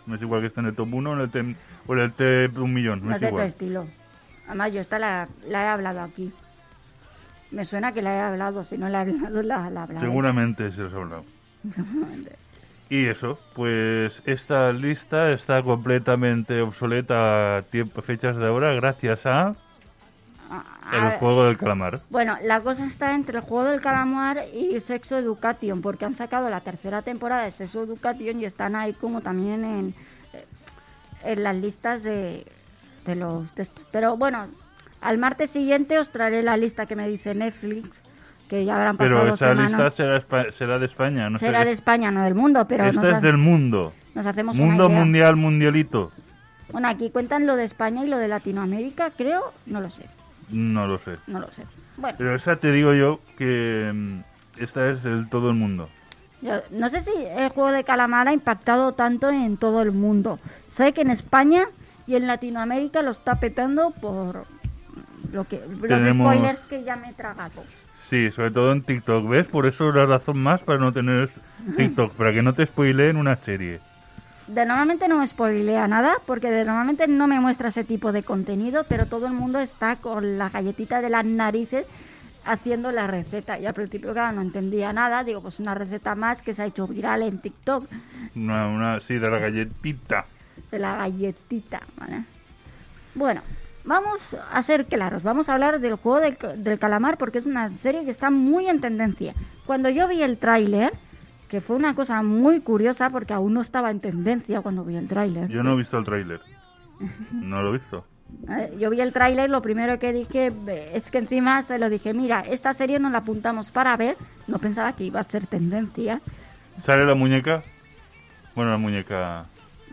No es igual que esté en el top 1 o en el, top 1 millón. No, No es de tu igual. estilo. Además, yo esta la, la he hablado aquí. Me suena que la he hablado, si no la he hablado, la, la he hablado. Seguramente se os ha hablado. Y eso, pues esta lista está completamente obsoleta a tiempo, fechas de ahora gracias a el juego del calamar. Bueno, la cosa está entre el juego del calamar y Sexo Education, porque han sacado la tercera temporada de Sexo Education y están ahí como también en, eh, en las listas de, de los de estos. Pero bueno, al martes siguiente os traeré la lista que me dice Netflix, que ya habrán pasado Pero esa semanas. lista será, será de España, no Será sé. de España, no del mundo, pero nos, Esta ha- es del mundo. nos hacemos una Mundo idea. mundial, mundialito. Bueno, aquí cuentan lo de España y lo de Latinoamérica, creo, no lo sé, No lo sé. no lo sé. Bueno, Pero esa te digo yo que mm, esta es el todo el mundo. Yo no sé si el juego de calamar ha impactado tanto en todo el mundo. Sé que en España y en Latinoamérica lo está petando por lo que los Tenemos- spoilers que ya me he tragado. Sí, sobre todo en TikTok. ¿Ves? Por eso es la razón más para no tener (laughs) TikTok, para que no te spoileen una serie. De normalmente no me spoilea nada porque de normalmente no me muestra ese tipo de contenido, pero todo el mundo está con la galletita de las narices haciendo la receta. Y al principio, claro, no entendía nada. Digo, pues una receta más que se ha hecho viral en TikTok. Una, una, sí, de la galletita. de la galletita, ¿vale? Bueno, vamos a ser claros, vamos a hablar del juego del, ca- del calamar porque es una serie que está muy en tendencia. Cuando yo vi el tráiler, que fue una cosa muy curiosa porque aún no estaba en tendencia cuando vi el tráiler. Yo no he visto el tráiler. No lo he visto. Eh, Yo vi el tráiler, lo primero que dije eh, es que encima se lo dije, mira, esta serie nos la apuntamos para ver, no pensaba que iba a ser tendencia. ¿Sale la muñeca? Bueno, la muñeca...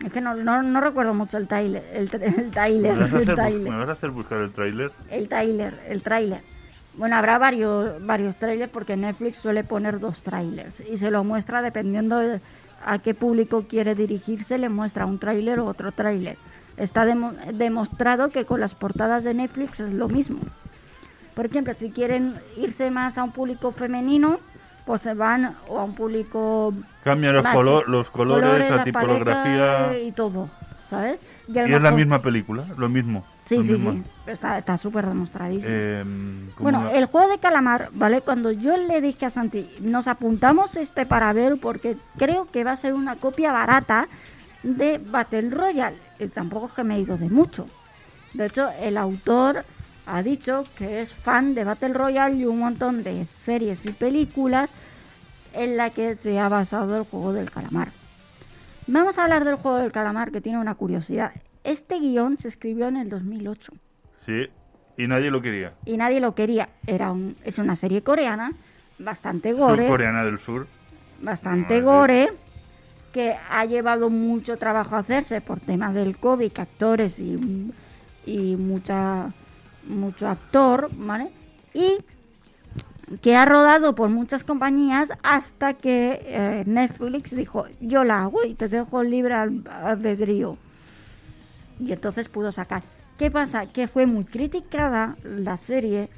Es que no, no, no recuerdo mucho el tráiler, el, el ¿Me tráiler, vas, a el hacer, tráiler. me vas a hacer buscar el tráiler? El tráiler, el tráiler. Bueno, habrá varios, varios trailers porque Netflix suele poner dos trailers y se lo muestra dependiendo de a qué público quiere dirigirse, le muestra un tráiler o otro tráiler. Está demo- demostrado que con las portadas de Netflix es lo mismo. Por ejemplo, si quieren irse más a un público femenino, pues se van o a un público Cambia los, colo- los colores, la la tipografía... y todo, ¿sabes? Y es la misma película, lo mismo. Sí, lo sí, mismo. sí. Está súper demostradísimo. Eh, como Bueno, una- el juego de calamar, ¿vale? Cuando yo le dije a Santi, nos apuntamos este para ver porque creo que va a ser una copia barata de Battle Royale. Y tampoco es que me he ido de mucho. De hecho, el autor ha dicho que es fan de Battle Royale y un montón de series y películas en la que se ha basado el juego del calamar. Vamos a hablar del juego del calamar que tiene una curiosidad. Este guion se escribió en el 2008 Sí, y nadie lo quería. y nadie lo quería. Era un, es una serie coreana bastante gore, Surcoreana del Sur. bastante gore, que ha llevado mucho trabajo a hacerse por tema del COVID, actores y, y mucha mucho actor, ¿vale? Y que ha rodado por muchas compañías hasta que eh, Netflix dijo, yo la hago y te dejo libre al- albedrío. Y entonces pudo sacar. ¿Qué pasa? Que fue muy criticada la serie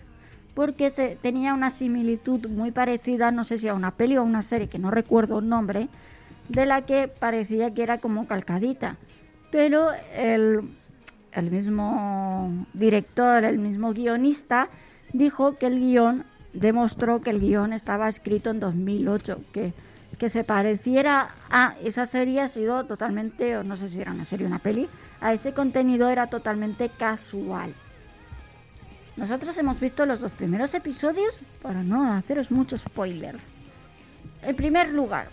porque se, tenía una similitud muy parecida, no sé si a una peli o a una serie, que no recuerdo el nombre, de la que parecía que era como calcadita. Pero el, el mismo director, el mismo guionista, dijo que el guion demostró que el guion estaba escrito en 2008, que, que se pareciera a esa serie ha sido totalmente, o no sé si era una serie o una peli, a ese contenido era totalmente casual. Nosotros hemos visto los dos primeros episodios para no haceros mucho spoiler. En primer lugar,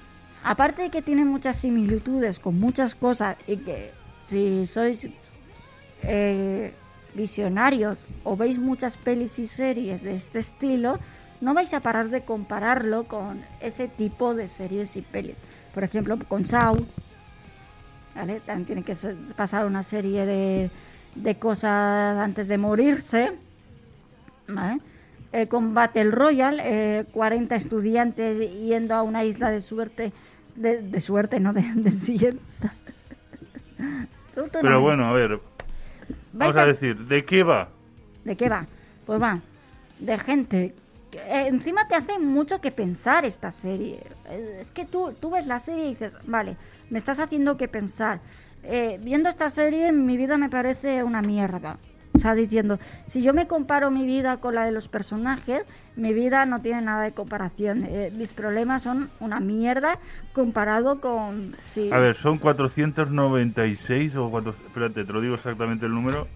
aparte de que tiene muchas similitudes con muchas cosas y que si sois eh, visionarios o veis muchas pelis y series de este estilo, no vais a parar de compararlo con ese tipo de series y pelis. Por ejemplo, con Saw, ¿vale? También tiene que pasar una serie de, de cosas antes de morirse, ¿vale? Eh, con Battle Royale, eh, 40 estudiantes yendo a una isla de suerte, de, de suerte, no de, de (laughs) tú Pero no- bueno, a ver, vamos a decir, ¿de qué va? ¿De qué va? Pues va, de gente. que, eh, encima te hace mucho que pensar esta serie. Es que tú, tú ves la serie y dices, vale, me estás haciendo que pensar. Eh, viendo esta serie, mi vida me parece una mierda. Sea, diciendo, si yo me comparo mi vida con la de los personajes, mi vida no tiene nada de comparación. Eh, mis problemas son una mierda comparado con... sí. A ver, son 496 o cuatro, espérate, te lo digo exactamente el número.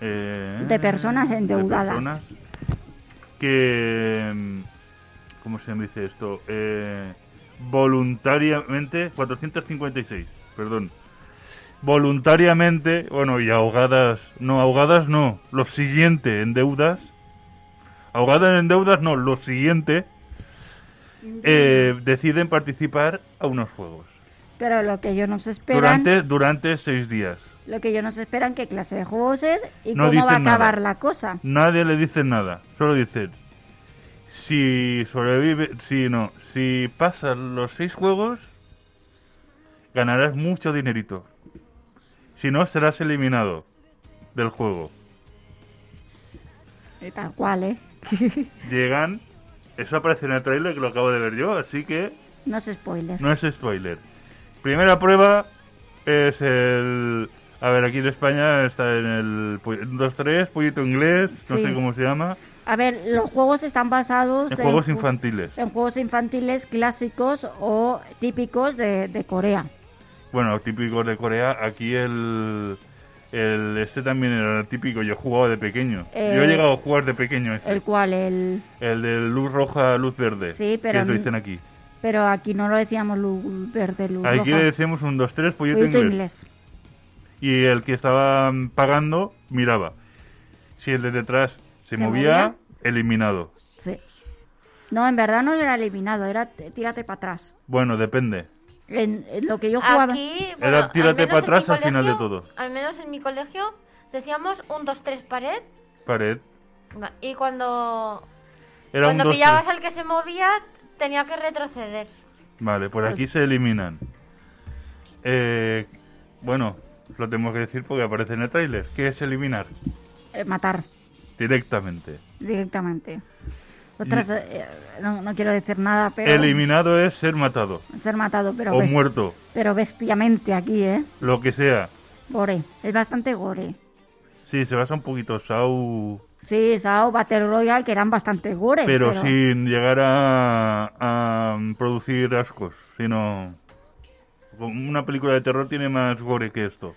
Eh, De personas de endeudadas. personas que, mm, ¿cómo se dice esto? Eh, voluntariamente, 456, perdón. Voluntariamente, bueno, y ahogadas, no, ahogadas no, lo siguiente, en deudas. Ahogadas en deudas no, lo siguiente, eh, deciden participar a unos juegos. Pero lo que ellos nos esperan... Durante, durante seis días. Lo que ellos nos esperan, qué clase de juegos es y No cómo va a acabar nada. la cosa. Nadie le dice nada. Solo dicen, si sobrevive, si no, si pasas los seis juegos, ganarás mucho dinerito. Si no, serás eliminado del juego. Y tal cual, ¿eh? (laughs) Llegan, eso aparece en el trailer que lo acabo de ver yo, así que no es spoiler. no es spoiler. Primera prueba es el... A ver, aquí en España está en el 2-3, pollito inglés, no sé cómo se llama, A ver, los juegos están basados en juegos ju- infantiles. en juegos infantiles clásicos o típicos de, de Corea. Bueno, típicos de Corea, aquí el, el este también era típico, yo jugaba de pequeño. Eh, yo he llegado a jugar de pequeño este. El cual, el... El de luz roja, luz verde. Sí, pero Que lo dicen aquí. Pero aquí no lo decíamos luz verde, luz Aquí roja. le decíamos un 2-3 pollito Pollito inglés. inglés. Y el que estaba pagando, miraba. Si el de detrás se, ¿Se movía, movía? eliminado. Sí. No, en verdad no era eliminado, era tírate para atrás. Bueno, depende. En, en lo que yo jugaba... Aquí, Era bueno, al tírate menos pa' en atrás al final de todo. Al menos en mi colegio decíamos un 2-3 pared. Pared. va, Y cuando, Era un cuando 2-3. pillabas al que se movía, tenía que retroceder. Vale, pues aquí se eliminan. Eh, bueno, lo tenemos que decir porque aparece en el tráiler. ¿Qué es eliminar? eh, matar. Directamente. directamente. Ostras, eh, no, no quiero decir nada, pero Eliminado es ser matado ser matado, pero, o muerto, pero bestiamente aquí, ¿eh? lo que sea. Gore, es bastante gore. Sí, se basa un poquito Sau, Sí, Sao, Battle Royale, que eran bastante gore. pero, sin llegar a, a producir ascos, sino... Una película de terror tiene más gore que esto.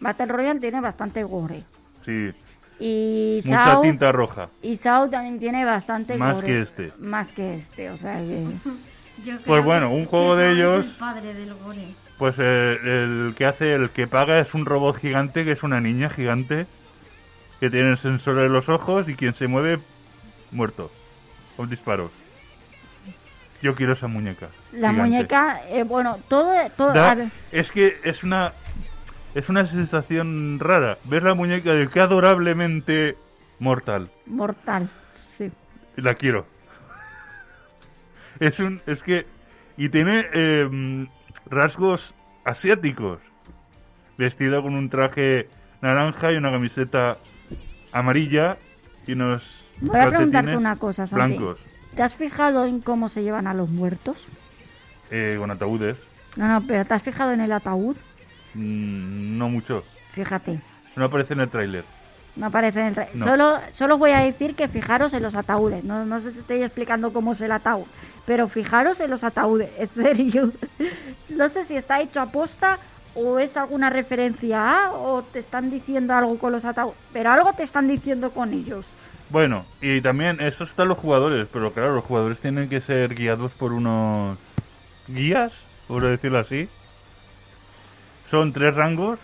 Battle Royale tiene bastante gore. Sí, Y mucha Sao, tinta roja. y Sao también tiene bastante Más gore. que este. Más que este, o sea que... (laughs) Pues bueno, un juego de ellos... padre del gore. Pues eh, el que hace, el que paga es un robot gigante, que es una niña gigante, que tiene el sensor en los ojos y quien se mueve, muerto. Con disparos. Yo quiero esa muñeca. La gigante. muñeca, eh, bueno, todo, todo Da- a ver, es que es una es una sensación rara. Ver la muñeca de que adorablemente mortal. mortal, sí. La quiero. Es un es que y tiene eh, rasgos asiáticos. Vestida con un traje naranja y una camiseta amarilla y unos Voy a preguntarte una cosa, Santi. blancos ¿Te has fijado en cómo se llevan a los muertos? eh, con ataúdes. No, no, pero ¿te has fijado en el ataúd? Mm, no mucho. Fíjate, No aparece en el tráiler. no aparece en el No. Solo, solo os voy a decir que fijaros en los ataúdes. No, no sé si estoy explicando cómo es el ataúd, pero fijaros en los ataúdes, en serio. (laughs) No sé si está hecho a posta o es alguna referencia a o te están diciendo algo con los ataúdes, pero algo te están diciendo con ellos. Bueno, y también eso están los jugadores, pero claro, los jugadores tienen que ser guiados por unos guías, por decirlo así. Son tres rangos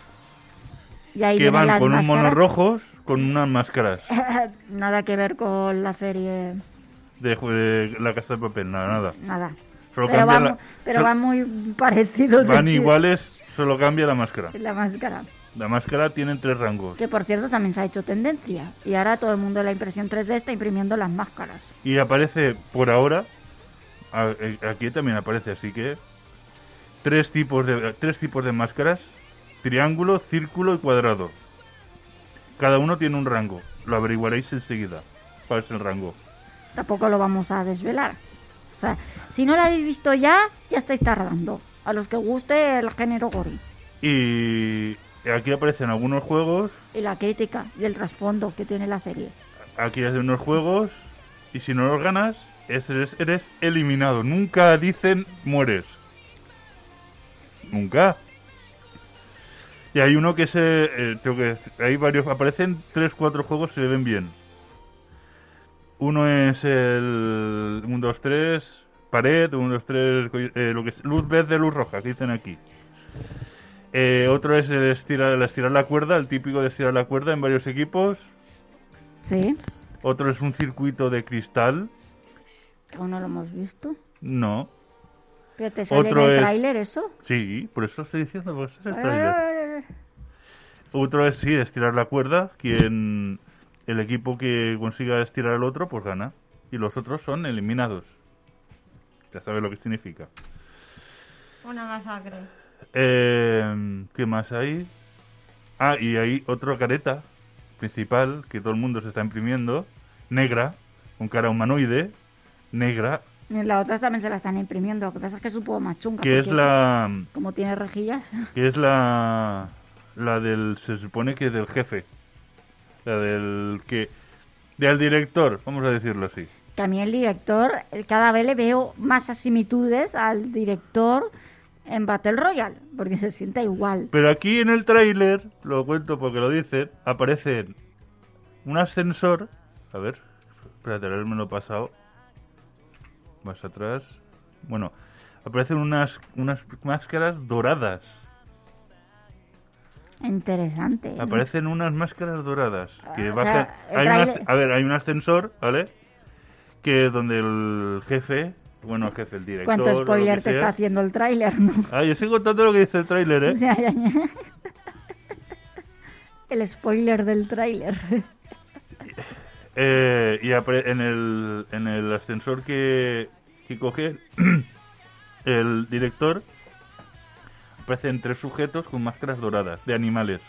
Y ahí que van con unos monos máscaras. rojos con unas máscaras (laughs) Nada que ver con la serie, de, de la casa de papel, nada, nada. nada. Solo Pero, van, la- pero so- van muy parecidos. van vestidos. iguales, solo cambia la máscara. La máscara. La máscara tiene tres rangos. Que por cierto también se ha hecho tendencia. Y ahora todo el mundo de la impresión 3D está imprimiendo las máscaras. Y aparece por ahora, eh, aquí también aparece, así que tres tipos de tres tipos de máscaras, triángulo, círculo y cuadrado. Cada uno tiene un rango. Lo averiguaréis enseguida. ¿Cuál es el rango? Tampoco lo vamos a desvelar. O sea, si no lo habéis visto ya, ya estáis tardando. A los que guste el género gori. Y aquí aparecen algunos juegos. Y la crítica y el trasfondo que tiene la serie. Aquí hay unos juegos. Y si no los ganas, es- eres, eres eliminado. Nunca dicen mueres. Nunca. Y hay uno que se. eh, tengo que decir, hay varios. Aparecen 3-4 juegos, se ven bien. Uno es el 1, 2, 3, pared, 1, 2, 3, eh, lo que es luz verde, luz roja, que dicen aquí. Eh, otro es el estirar, el estirar la cuerda, el típico de estirar la cuerda en varios equipos. Sí, Otro es un circuito de cristal. aún no lo hemos visto. No. Pero te sale Otro en el es- tráiler eso. Sí, por eso estoy diciendo, porque es el tráiler. Otro es, sí, estirar la cuerda. Quien el equipo que consiga estirar al otro, pues gana. Y los otros son eliminados. Ya sabes lo que significa. Una masacre. Eh, ¿Qué más hay? Ah, y hay otra careta principal que todo el mundo se está imprimiendo. Negra, con cara humanoide. Negra, Y la otra también se la están imprimiendo. Lo que pasa es que es un poco más chunga. que es la... Como tiene rejillas. que es la la del se supone que del jefe la del que del director vamos a decirlo así Que a mí el director, eh, cada vez le veo más similitudes al director en Battle Royale, porque se siente igual. pero aquí en el tráiler lo cuento porque lo dicen aparece un ascensor a ver espérate me lo he pasado más atrás bueno aparecen unas unas máscaras doradas Interesante. ¿no? Aparecen unas máscaras doradas que o bajan. sea, hay un tráiler- as- a ver, hay un ascensor, ¿vale? Que es donde el jefe, bueno, el jefe, el director. ¿Cuánto spoiler te está haciendo el tráiler? no? Ah, yo estoy contando lo que dice el tráiler, ¿eh? (laughs) Ya, ya, ya. el spoiler del tráiler. Eh, y en el, en el ascensor que, que coge (clears throat) el director aparecen tres sujetos con máscaras doradas de animales.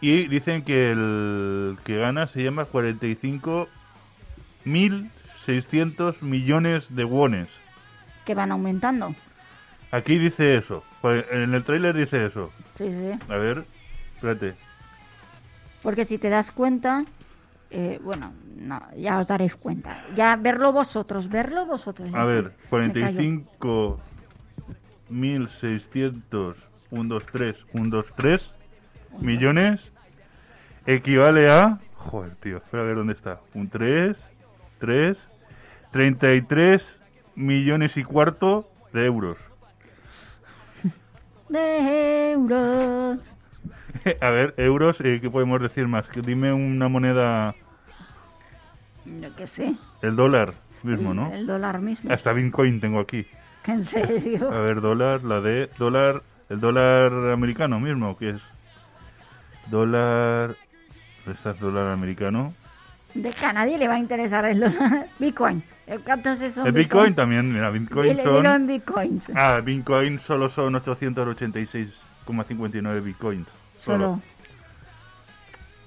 Y dicen que el que gana se llama 45.600 millones de wones. que van aumentando. Aquí dice eso. En el tráiler dice eso. Sí, sí. A ver, espérate. Porque si te das cuenta, eh, bueno, no, ya os daréis cuenta. Ya verlo vosotros, verlo vosotros. A ver, Me callo. 45.600, 1, 2, 3, 1, 2, 3 millones equivale a... Joder, tío, espera a ver dónde está. Un 3, 3, 33 millones y cuarto de euros. (laughs) De euros. (laughs) a ver, euros, eh, ¿qué podemos decir más? Dime una moneda... Yo qué sé. El dólar mismo, el, ¿no? el dólar mismo. Hasta Bitcoin tengo aquí. (laughs) En serio. A ver, dólar, la de dólar, el dólar americano mismo, que es dólar, este es dólar americano. Deja, a nadie le va a interesar el dólar. (laughs) Bitcoin. ¿Cuántos es El Bitcoin también, mira, Bitcoin Dile- dilo en son... Bitcoins. Ah, Bitcoin solo son 886,59 Bitcoins. Solo.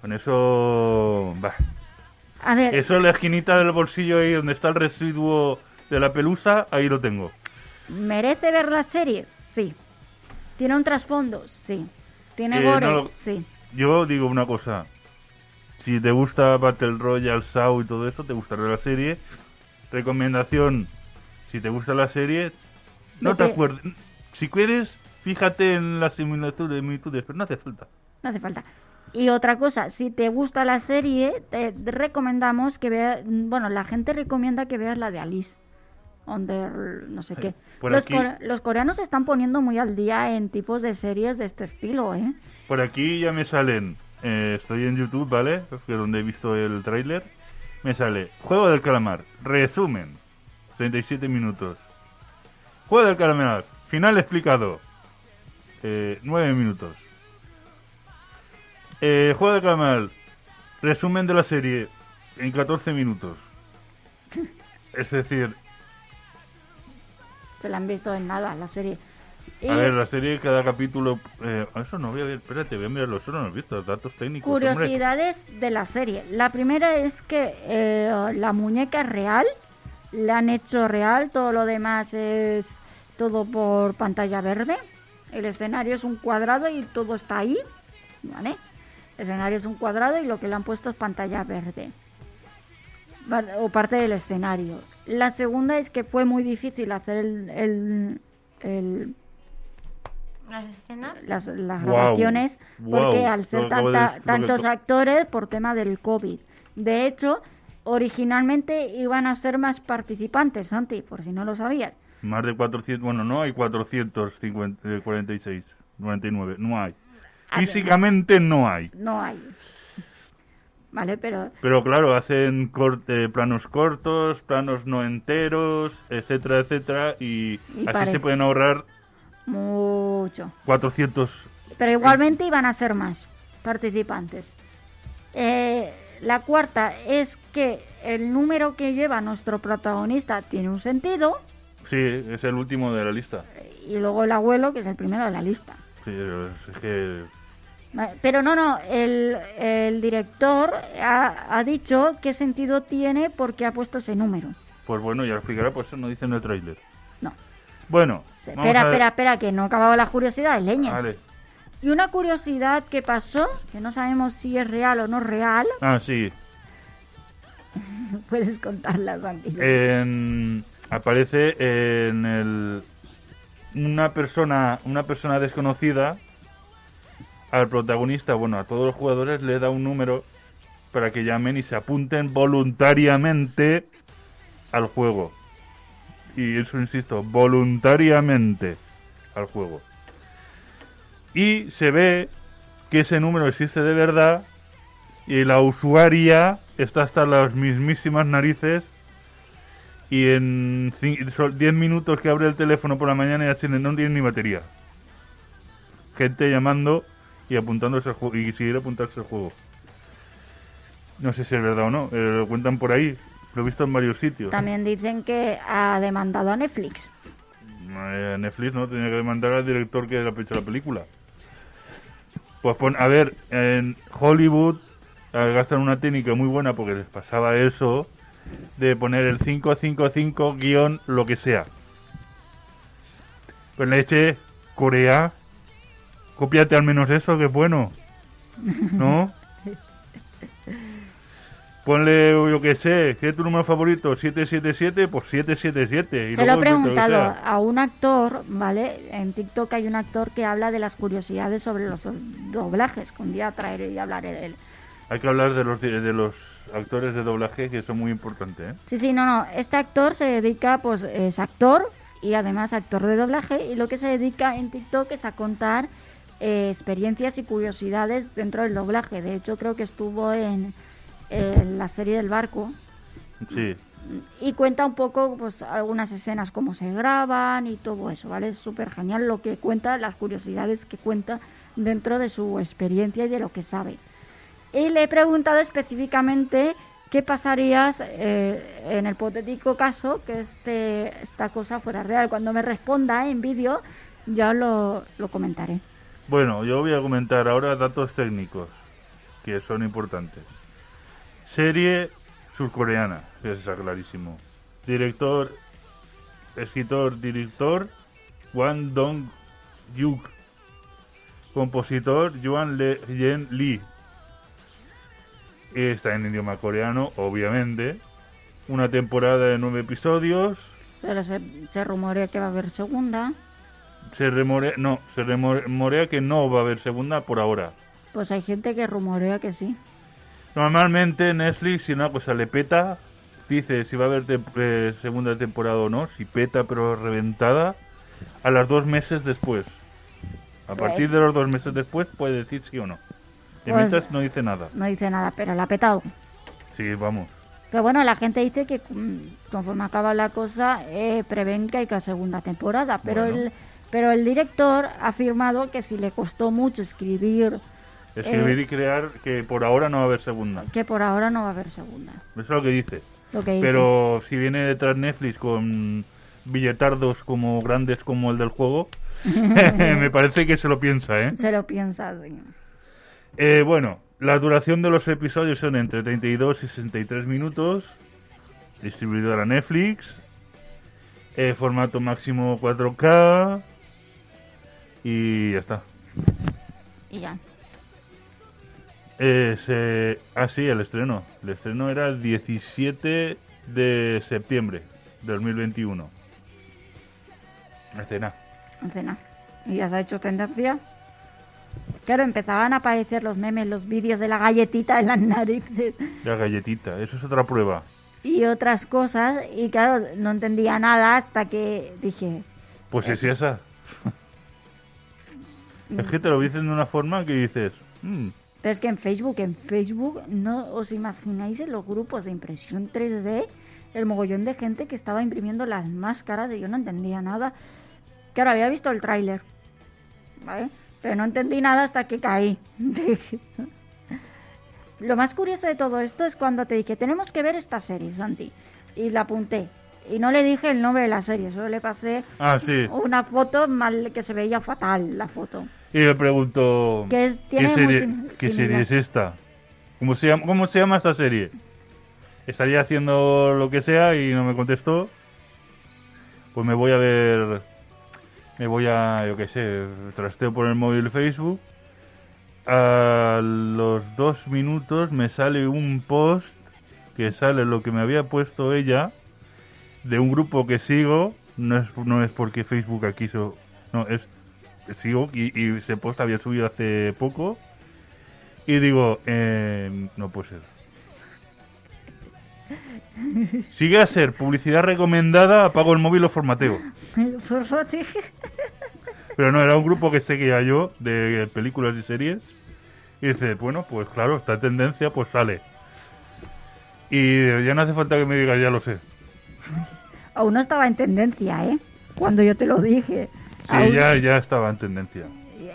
Con eso... bah. A ver, Eso en la esquinita del bolsillo ahí donde está el residuo de la pelusa, ahí lo tengo. ¿merece ver las series? Sí. ¿Tiene un trasfondo? Sí. ¿Tiene Eh, gore? no lo- Sí. Yo digo una cosa. Si te gusta Battle Royale, SAO y todo eso, te gustará la serie. Recomendación, si te gusta la serie, no te acuerdes. Si quieres, fíjate en las similitudes, similitudes, pero no hace falta. No hace falta. Y otra cosa, si te gusta la serie, te recomendamos que veas, bueno, la gente recomienda que veas la de Alice. Under, no sé qué. por Los, aquí- core- los coreanos se están poniendo muy al día en tipos de series de este estilo, ¿eh? Por aquí ya me salen, eh, estoy en YouTube, ¿vale? Que es donde he visto el tráiler. Me sale Juego del Calamar, resumen, 37 minutos. Juego del Calamar, final explicado, eh, 9 minutos. Eh, Juego del Calamar, resumen de la serie, en 14 minutos. (laughs) Es decir, Se la han visto en nada, la serie. A ver, la serie, cada capítulo... Eh, eso no, voy a ver, espérate, voy a mirarlo, eso no lo he visto, datos técnicos. hombre. curiosidades de la serie. La primera es que eh, la muñeca es real, la han hecho real, todo lo demás es todo por pantalla verde. El escenario es un cuadrado y todo está ahí, ¿vale? El escenario es un cuadrado y lo que le han puesto es pantalla verde. O parte del escenario. La segunda es que fue muy difícil hacer el, el- el- Las escenas. las, las grabaciones porque al ser de que tantos actores por tema del COVID. De hecho, originalmente iban a ser más participantes, Santi, por si no lo sabías. Más de 400, bueno, no hay 446, 99, no hay. A ver. Físicamente no hay. No hay. Vale, pero Pero claro, hacen corte, planos cortos, planos no enteros, etcétera, etcétera, y, Y así se pueden ahorrar mucho. 400. Pero igualmente iban a ser más participantes. Eh, la cuarta es que el número que lleva nuestro protagonista tiene un sentido Sí, es el último de la lista. y luego el abuelo, que es el primero de la lista. Sí, es que Pero no, no, el, el director ha, ha dicho qué sentido tiene porque ha puesto ese número. pues bueno, ya lo explicará, pues eso no dice en el tráiler. No. Bueno, Espera, espera, espera, que no acababa la curiosidad de leña. Vale. Y una curiosidad que pasó, que no sabemos si es real o no real, Ah, sí. (laughs) puedes contarla, Santi. en- aparece en el una persona una persona desconocida al protagonista bueno a todos los jugadores le da un número para que llamen y se apunten voluntariamente al juego. Y eso insisto voluntariamente al juego. Y se ve que ese número existe de verdad y la usuaria está hasta las mismísimas narices y en cin- son 10 minutos que abre el teléfono por la mañana ya tiene, no tiene ni batería. Gente llamando y apuntándose al juego y quisiera apuntarse al juego. No sé si es verdad o no, eh, lo cuentan por ahí, lo he visto en varios sitios. También dicen que ha demandado a Netflix. Eh, Netflix no tenía que demandar al director que ha hecho la película. Pues pon, a ver, en Hollywood eh, gastan una técnica muy buena porque les pasaba eso de poner el 555 guion lo que sea. Pues leche, Corea, cópiate al menos eso, que es bueno. ¿No? (laughs) Ponle, yo que sé, ¿qué es tu número favorito? 777, pues 777. y Se lo he preguntado a un actor, ¿vale? En TikTok hay un actor que habla de las curiosidades sobre los doblajes, que un día traeré y hablaré de él. Hay que hablar de los, de los actores de doblaje que son muy importantes, ¿eh? Sí, sí, no, no. Este actor se dedica, pues es actor y además actor de doblaje y lo que se dedica en TikTok es a contar eh, experiencias y curiosidades dentro del doblaje. De hecho, creo que estuvo en, en la serie del barco Sí. y cuenta un poco pues algunas escenas cómo se graban y todo eso, ¿vale? Es súper genial lo que cuenta, las curiosidades que cuenta dentro de su experiencia y de lo que sabe. Y le he preguntado específicamente qué pasaría eh, en el hipotético caso que este, esta cosa fuera real. Cuando me responda en vídeo ya lo, lo comentaré. Bueno, yo voy a comentar ahora datos técnicos que son importantes. Serie surcoreana, que está clarísimo. Director, escritor, director, Wan Dong-yuk. Compositor, Yuan Le Yen Lee. Está en idioma coreano, obviamente. Una temporada de nueve episodios. Pero se, se rumorea que va a haber segunda. Se remorea, no, se remorea que no va a haber segunda por ahora. Pues hay gente que rumorea que sí. Normalmente Netflix, si una cosa le peta, dice si va a haber te- eh, segunda temporada o no. Si peta pero reventada, a las dos meses después. A partir de los dos meses después puede decir sí o no. De Pues- no dice nada. No dice nada, pero la ha petado. Sí, vamos. Pero bueno, la gente dice que mm, conforme acaba la cosa, eh, prevén que hay que segunda temporada. Pero, Bueno. el, pero el director ha afirmado que si le costó mucho escribir, Escribir Eh. y crear que por ahora no va a haber segunda. que por ahora no va a haber segunda. Eso es lo que dice. Lo que dice. Pero si viene detrás Netflix con billetardos como grandes como el del juego, (laughs) (laughs) me parece que se lo piensa, ¿eh? Se lo piensa así. Eh, bueno, la duración de los episodios son entre 32 y 63 minutos. Distribuidora Netflix. Eh, formato máximo 4K. Y ya está. Y ya. Eh, se... Ah, sí, el estreno. El estreno era el 17 de septiembre de 2021. Hace nada. En cena. Y ya se ha hecho tendencia. Claro, empezaban a aparecer los memes, los vídeos de la galletita en las narices La galletita. Eso es otra prueba. y otras cosas. Y claro, no entendía nada hasta que dije, Pues es esa. (laughs) es que te lo dicen de una forma que dices... "Mm, Pero es que en Facebook, en Facebook, no os imagináis en los grupos de impresión 3D el mogollón de gente que estaba imprimiendo las máscaras y yo no entendía nada. Claro, había visto el tráiler, ¿vale? Pero no entendí nada hasta que caí. (laughs) Lo más curioso de todo esto es cuando te dije, tenemos que ver esta serie, Santi. Y la apunté. Y no le dije el nombre de la serie, solo le pasé Ah, sí. una foto mal que se veía fatal la foto. Y le pregunto... Que es- tiene ¿Qué, serie es esta? ¿Cómo se, llama, ¿Cómo se llama esta serie? Estaría haciendo lo que sea y no me contestó. Pues me voy a ver... Me voy a, yo qué sé, trasteo por el móvil Facebook. A los dos minutos me sale un post que sale lo que me había puesto ella de un grupo que sigo. No es, no es porque Facebook aquí quiso... No, es sigo y, y ese post había subido hace poco y digo eh, no puede ser (laughs) sigue a ser publicidad recomendada apago el móvil o formateo. (laughs) Pero no era un grupo que seguía yo de películas y series. Y dice bueno pues claro está en tendencia pues sale. Y ya no hace falta que me digas ya lo sé. Aún no estaba en tendencia, ¿eh? Cuando yo te lo dije. sí Aún ya, ya estaba en tendencia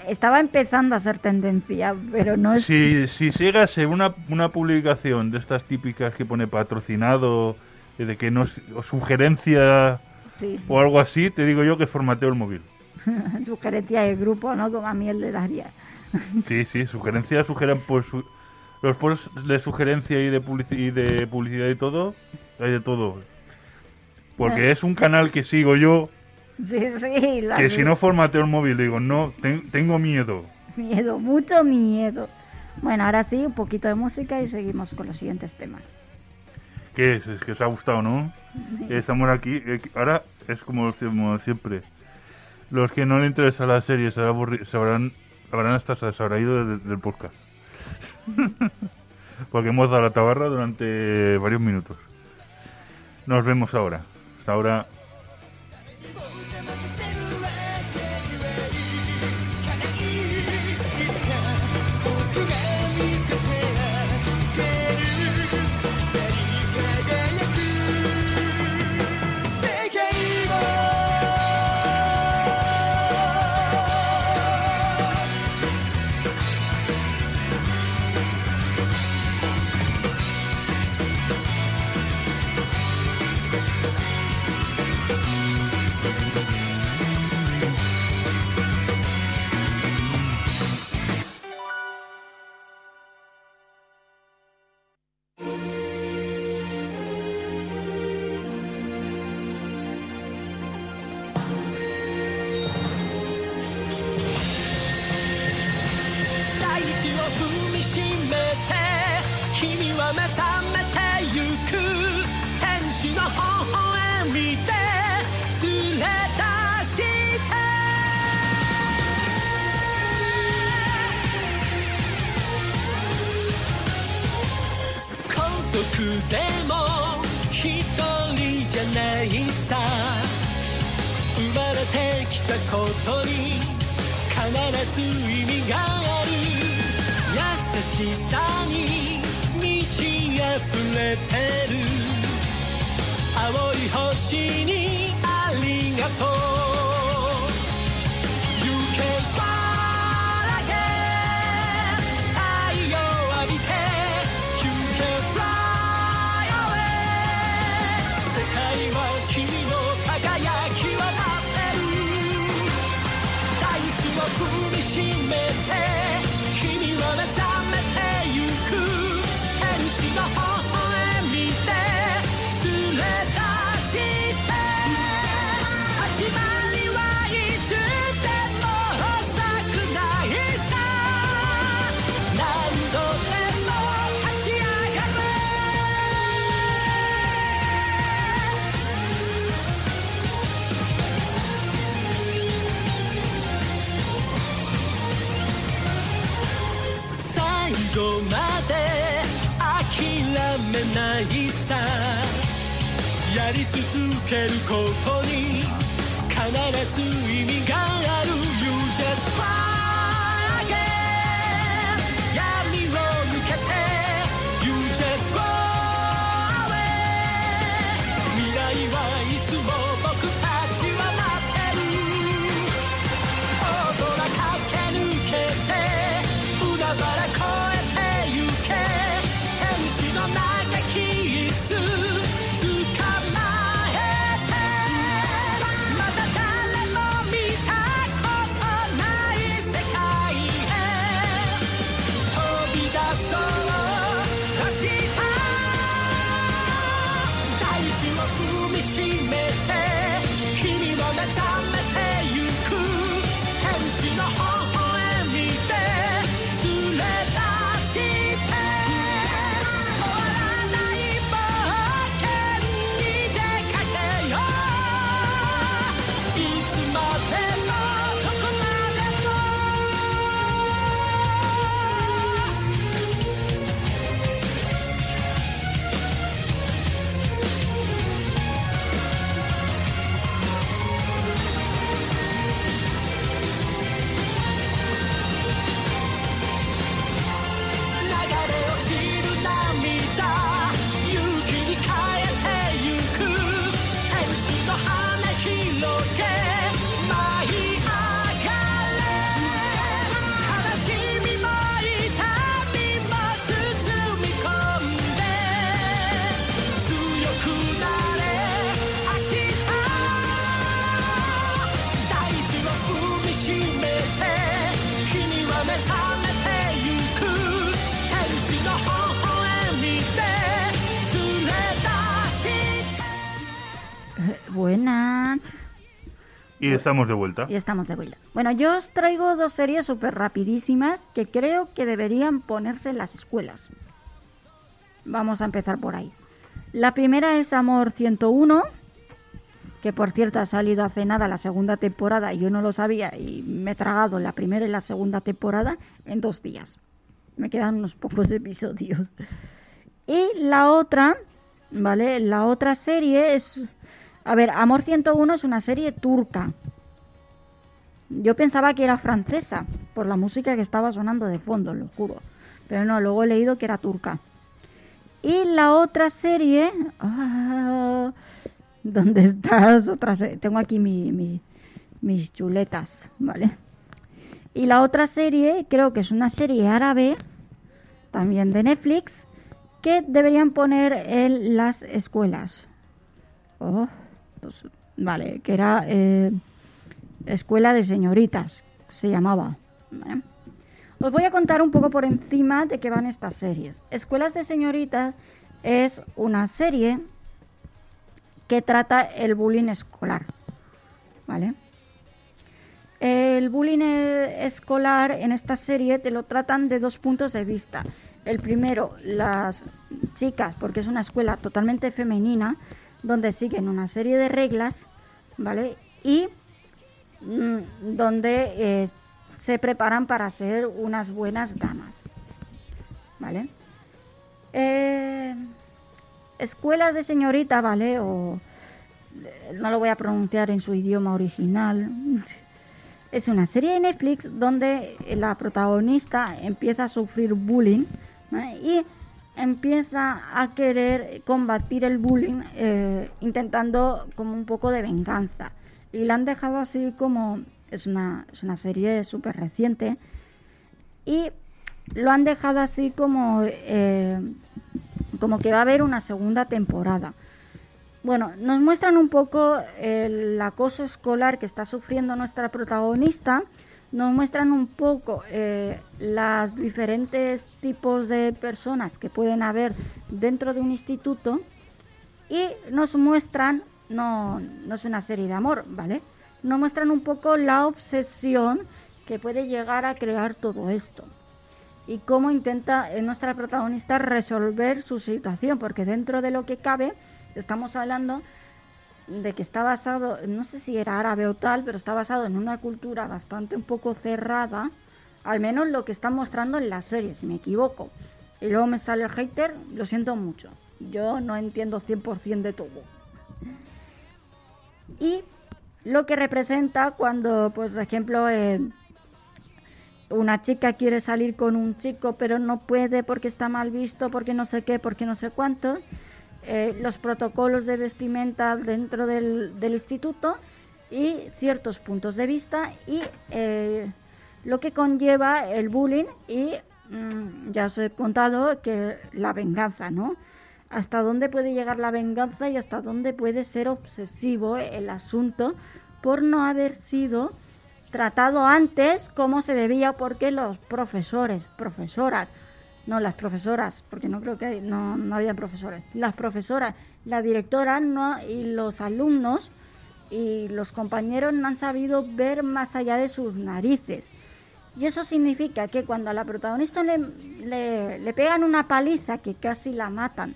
Estaba empezando a ser tendencia, pero no es... Si, si sigas en una, una publicación de estas típicas que pone patrocinado, eh, de que no o sugerencia Sí, o algo así, te digo yo que formateo el móvil. (laughs) sugerencia de grupo, ¿no? Como a mí él le daría. (laughs) Sí, sí, sugerencias sugeran por su- los posts de sugerencia y de, publici- y de publicidad y todo, hay de todo. Porque es un canal que sigo yo, Sí, sí, la que si no formateo el móvil, digo, no, ten- tengo miedo. Miedo, mucho miedo. Bueno, ahora sí, un poquito de música y seguimos con los siguientes temas. ¿Qué es? Es que os ha gustado, ¿no? Estamos aquí. eh, ahora es como siempre. Los que no le interesa la serie se habrán, habrán hasta se habrá ido del, del podcast. (laughs) Porque hemos dado la tabarra durante varios minutos. Nos vemos ahora. Hasta ahora.「twice. Y estamos de vuelta. Y estamos de vuelta. Bueno, yo os traigo dos series súper rapidísimas que creo que deberían ponerse en las escuelas. Vamos a empezar por ahí. La primera es Amor 101, que por cierto ha salido hace nada la segunda temporada y yo no lo sabía y me he tragado la primera y la segunda temporada en dos días. Me quedan unos pocos episodios. Y la otra, ¿vale? La otra serie es... A ver, Amor 101 es una serie turca. Yo pensaba que era francesa, por la música que estaba sonando de fondo, lo juro. Pero no, luego he leído que era turca. Y la otra serie... ah, ¿Dónde estás? Tengo aquí mi- mi- mis chuletas, ¿vale? Y la otra serie, creo que es una serie árabe, también de Netflix, que deberían poner en las escuelas. Oh, pues, vale, que era eh, Escuela de Señoritas, se llamaba. Os voy a contar un poco por encima de qué van estas series. Escuelas de Señoritas es una serie que trata el bullying escolar. ¿Vale? El bullying eh, escolar en esta serie te lo tratan de dos puntos de vista. El primero, las chicas, porque es una escuela totalmente femenina, donde siguen una serie de reglas, ¿vale? Y mm, donde eh, se preparan para ser unas buenas damas, ¿vale? Eh, escuelas de señorita, ¿vale? O eh, no lo voy a pronunciar en su idioma original. (laughs) Es una serie de Netflix donde la protagonista empieza a sufrir bullying y empieza a querer combatir el bullying eh, intentando como un poco de venganza. Y la han dejado así como... Es una, es una serie súper reciente. Y lo han dejado así como... eh, como que va a haber una segunda temporada. Bueno, nos muestran un poco el acoso escolar que está sufriendo nuestra protagonista, nos muestran un poco eh, las diferentes tipos de personas que pueden haber dentro de un instituto y nos muestran, no, no es una serie de amor, ¿vale? Nos muestran un poco la obsesión que puede llegar a crear todo esto y cómo intenta eh, nuestra protagonista resolver su situación, porque dentro de lo que cabe estamos hablando de que está basado, no sé si era árabe o tal, pero está basado en una cultura bastante un poco cerrada, al menos lo que está mostrando en la serie, si me equivoco. Y luego me sale el hater, lo siento mucho. Yo no entiendo 100% de todo. Y lo que representa cuando, pues, por ejemplo, eh, una chica quiere salir con un chico, pero no puede porque está mal visto, porque no sé qué, porque no sé cuánto. Eh, los protocolos de vestimenta dentro del, instituto y ciertos puntos de vista y eh, lo que conlleva el bullying y mm, ya os he contado que la venganza, ¿no? Hasta dónde puede llegar la venganza y hasta dónde puede ser obsesivo el asunto por no haber sido tratado antes como se debía porque los profesores, profesoras, no las profesoras, porque no creo que no, no había profesores, las profesoras, la directora no, y los alumnos y los compañeros no han sabido ver más allá de sus narices. Y eso significa que cuando a la protagonista le, le, le pegan una paliza que casi la matan,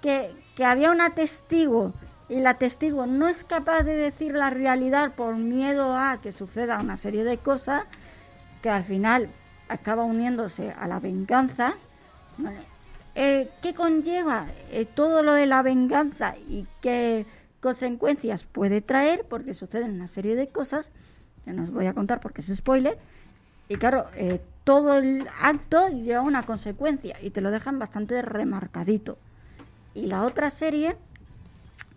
que, que había una testigo y la testigo no es capaz de decir la realidad por miedo a que suceda una serie de cosas que al final acaba uniéndose a la venganza. ¿vale? Eh, ¿Qué conlleva eh, todo lo de la venganza y qué consecuencias puede traer? Porque suceden una serie de cosas que no os voy a contar porque es spoiler. Y claro, eh, todo el acto lleva una consecuencia y te lo dejan bastante remarcadito. Y la otra serie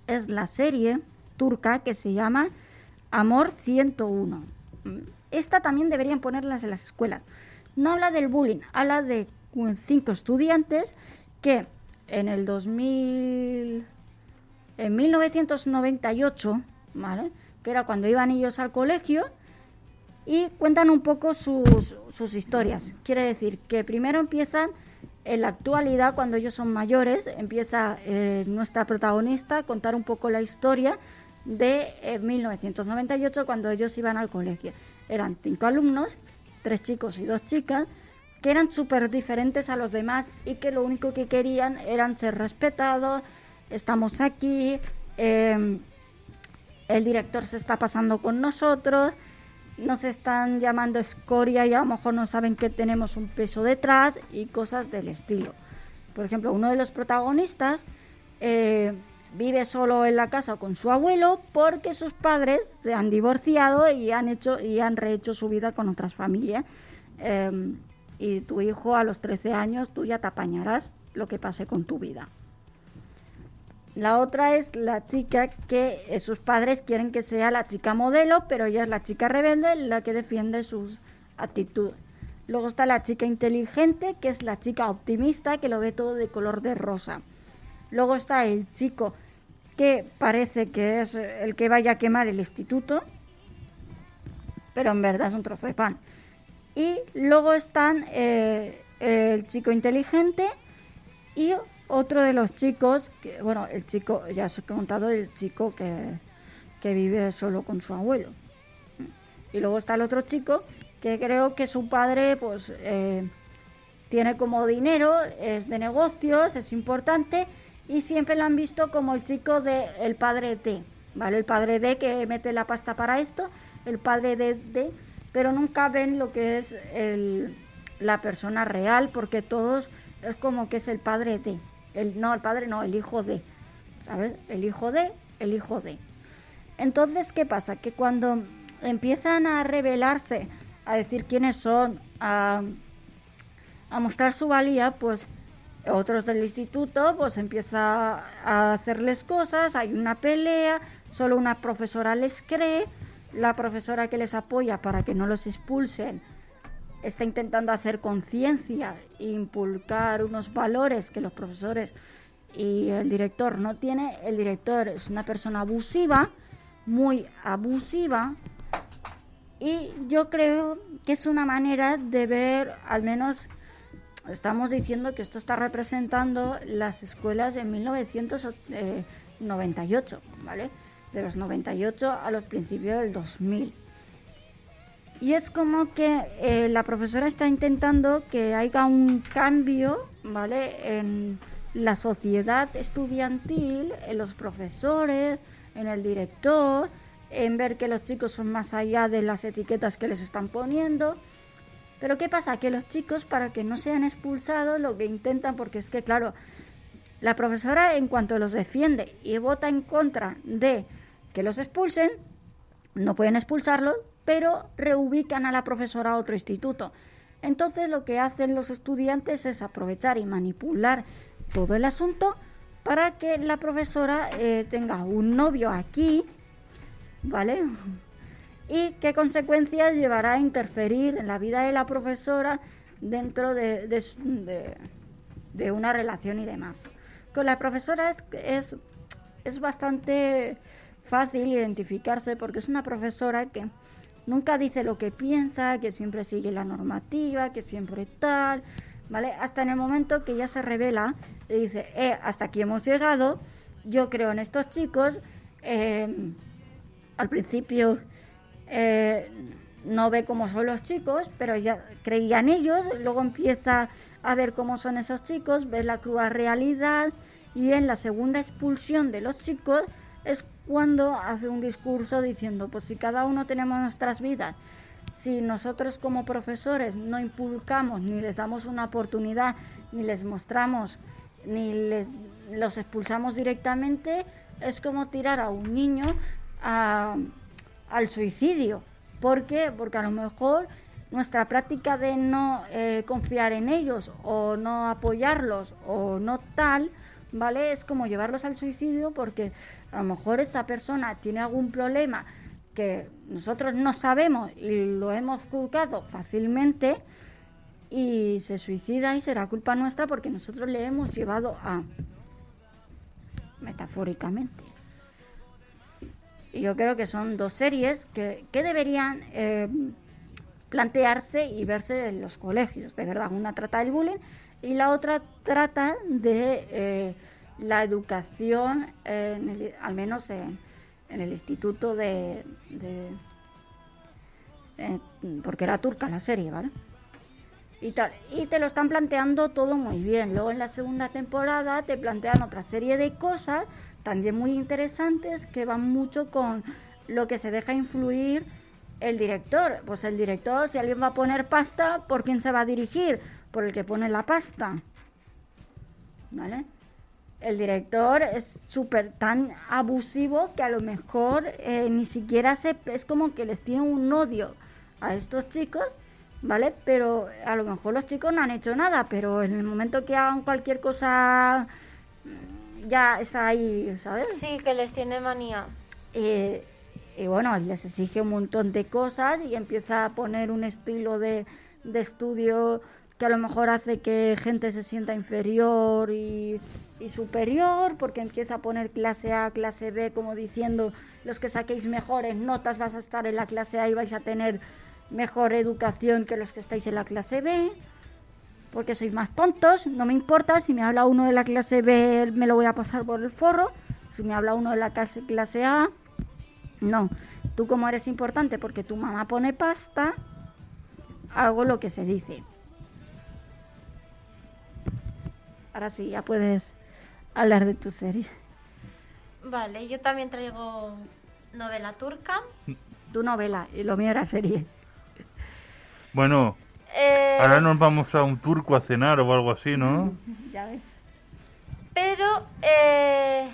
es la serie turca que se llama Amor 101. Mm, Esta también deberían ponerlas en las escuelas. No habla del bullying, habla de cinco estudiantes que en el 2000 en 1998, ¿vale? Que era cuando iban ellos al colegio y cuentan un poco sus, historias. Quiere decir que primero empiezan en la actualidad, cuando ellos son mayores, empieza eh, nuestra protagonista a contar un poco la historia de eh, 1998, cuando ellos iban al colegio. Eran cinco alumnos, tres chicos y dos chicas, que eran súper diferentes a los demás y que lo único que querían eran ser respetados, estamos aquí, eh, el director se está pasando con nosotros, nos están llamando escoria y a lo mejor no saben que tenemos un peso detrás y cosas del estilo. Por ejemplo, uno de los protagonistas eh, vive solo en la casa con su abuelo porque sus padres se han divorciado y han hecho y han rehecho su vida con otras familias. Eh, y tu hijo a los 13 años tú ya te apañarás lo que pase con tu vida. La otra es la chica que eh, sus padres quieren que sea la chica modelo, pero ella es la chica rebelde, la que defiende sus actitudes. Luego está la chica inteligente, que es la chica optimista, que lo ve todo de color de rosa. Luego está el chico que parece que es el que vaya a quemar el instituto, pero en verdad es un trozo de pan. Y luego están eh, el chico inteligente y otro de los chicos, que, bueno, el chico, ya os he contado, el chico que, que vive solo con su abuelo. Y luego está el otro chico que creo que su padre, pues, eh, tiene como dinero, es de negocios, es importante y siempre lo han visto como el chico de el padre de, ¿vale? El padre de que mete la pasta para esto, el padre de, de pero nunca ven lo que es el, la persona real porque todos es como que es el padre de, el, no, el padre no, el hijo de, ¿sabes? El hijo de, el hijo de. Entonces, ¿qué pasa? Que cuando empiezan a revelarse, a decir quiénes son, a, a mostrar su valía, pues otros del instituto pues empieza a hacerles cosas, hay una pelea, solo una profesora les cree, la profesora que les apoya para que no los expulsen está intentando hacer conciencia inculcar unos valores que los profesores y el director no tiene. El director es una persona abusiva, muy abusiva, y yo creo que es una manera de ver, al menos estamos diciendo que esto está representando las escuelas de 1998, ¿vale? De los 98 a los principios del 2000. Y es como que eh, la profesora está intentando que haya un cambio, ¿vale? En la sociedad estudiantil, en los profesores, en el director, en ver que los chicos son más allá de las etiquetas que les están poniendo. Pero ¿qué pasa? Que los chicos, para que no sean expulsados, lo que intentan, porque es que, claro, la profesora en cuanto los defiende y vota en contra de que los expulsen, no pueden expulsarlos, pero reubican a la profesora a otro instituto. Entonces lo que hacen los estudiantes es aprovechar y manipular todo el asunto para que la profesora eh, tenga un novio aquí, ¿vale? Y qué consecuencias llevará a interferir en la vida de la profesora dentro de, de una relación y demás. Con la profesora es, es, es bastante fácil identificarse porque es una profesora que nunca dice lo que piensa, que siempre sigue la normativa, que siempre tal, ¿vale? Hasta en el momento que ya se revela y dice, eh, hasta aquí hemos llegado, yo creo en estos chicos, eh, al principio eh, no ve cómo son los chicos, pero ya creía en ellos, luego empieza a ver cómo son esos chicos, ve la cruda realidad. Y en la segunda expulsión de los chicos es cuando hace un discurso diciendo, pues si cada uno tenemos nuestras vidas, si nosotros como profesores no impulcamos ni les damos una oportunidad, ni les mostramos, ni les los expulsamos directamente, es como tirar a un niño a- al suicidio. ¿Por qué? Porque a lo mejor nuestra práctica de no eh, confiar en ellos o no apoyarlos o no tal, ¿vale? Es como llevarlos al suicidio porque a lo mejor esa persona tiene algún problema que nosotros no sabemos y lo hemos juzgado fácilmente y se suicida y será culpa nuestra porque nosotros le hemos llevado a metafóricamente. Yo creo que son dos series que, que deberían eh, plantearse y verse en los colegios, de verdad. Una trata del bullying y la otra trata de eh, la educación, en el- al menos en, el instituto de... porque era turca la serie, ¿vale? y tal. Y te lo están planteando todo muy bien. Luego en la segunda temporada te plantean otra serie de cosas también muy interesantes que van mucho con lo que se deja influir el director. Pues el director, si alguien va a poner pasta, ¿por quién se va a dirigir? Por el que pone la pasta. ¿Vale? El director es súper tan abusivo que a lo mejor eh, ni siquiera se... Es como que les tiene un odio a estos chicos, ¿vale? Pero a lo mejor los chicos no han hecho nada, pero en el momento que hagan cualquier cosa ya está ahí, ¿sabes? Sí, que les tiene manía. Eh, y bueno, les exige un montón de cosas y empieza a poner un estilo de, de estudio que a lo mejor hace que gente se sienta inferior y, y superior, porque empieza a poner clase A, clase B, como diciendo, los que saquéis mejores notas vas a estar en la clase A y vais a tener mejor educación que los que estáis en la clase B, porque sois más tontos, no me importa, si me habla uno de la clase B me lo voy a pasar por el forro, si me habla uno de la clase, clase A, no, tú como eres importante porque tu mamá pone pasta, hago lo que se dice. Ahora sí, ya puedes hablar de tu serie. Vale, yo también traigo novela turca. Tu novela y lo mío era serie. Bueno, Eh, ahora nos vamos a un turco a cenar o algo así, ¿no? (laughs) Ya ves. Pero, eh,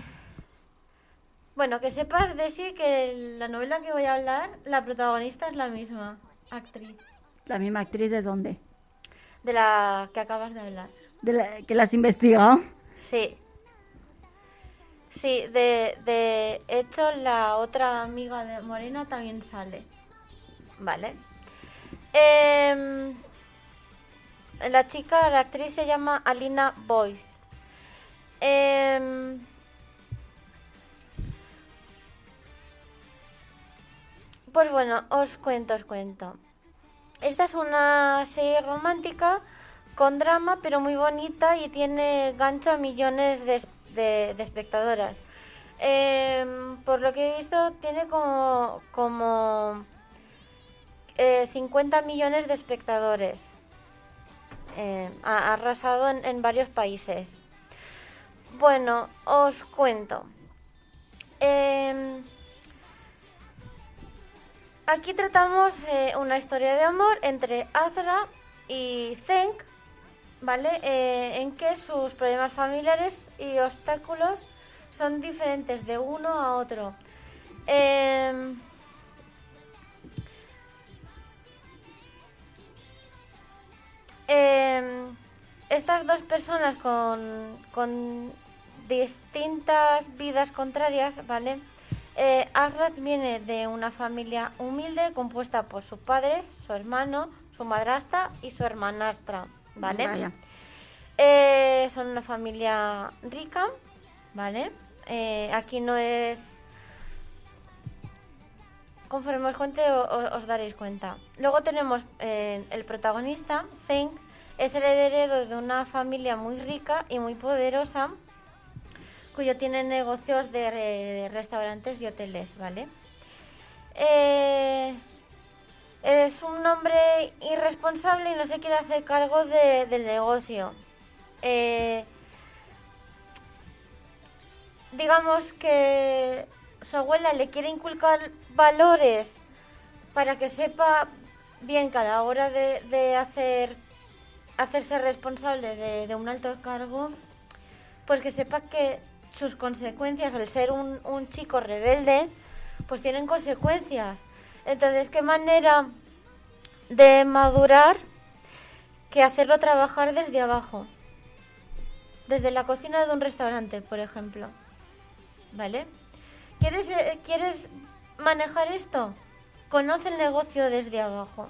bueno, que sepas, Desi, que la novela que voy a hablar, la protagonista es la misma actriz La misma actriz de dónde? de la que acabas de hablar. De la, que la has investigado. Sí. Sí, de, de hecho, la otra amiga de Morena también sale. Vale. Em, la chica, la actriz se llama Alina Boyce. Em, pues bueno, os cuento, os cuento. Esta es una serie romántica con drama, pero muy bonita y tiene gancho a millones de, espectadoras. Em, por lo que he visto, tiene como, como eh, 50 millones de espectadores. Em, ha arrasado en, varios países. Bueno, os cuento. Em, Aquí tratamos eh, una historia de amor entre Azra y Zeng, ¿vale? Eh, en que sus problemas familiares y obstáculos son diferentes de uno a otro. Em, em, estas dos personas con, con distintas vidas contrarias, ¿vale? Eh, Azrat viene de una familia humilde compuesta por su padre, su hermano, su madrastra y su hermanastra, ¿vale? Eh, son una familia rica, ¿vale? Eh, aquí no es... Conforme os cuente os, daréis cuenta. Luego tenemos eh, el protagonista, Zeng, es el heredero de una familia muy rica y muy poderosa, cuyo tiene negocios de restaurantes y hoteles, ¿vale? Eh, es un hombre irresponsable y no se quiere hacer cargo de- del negocio. Eh, digamos que su abuela le quiere inculcar valores para que sepa bien que a la hora de, hacer hacerse responsable de, un alto cargo, pues que sepa que sus consecuencias al ser un chico rebelde, pues tienen consecuencias. Entonces, ¿qué manera de madurar que hacerlo trabajar desde abajo? Desde la cocina de un restaurante, por ejemplo. ¿Vale? ¿Quieres, eh, ¿Quieres manejar esto? Conoce el negocio desde abajo.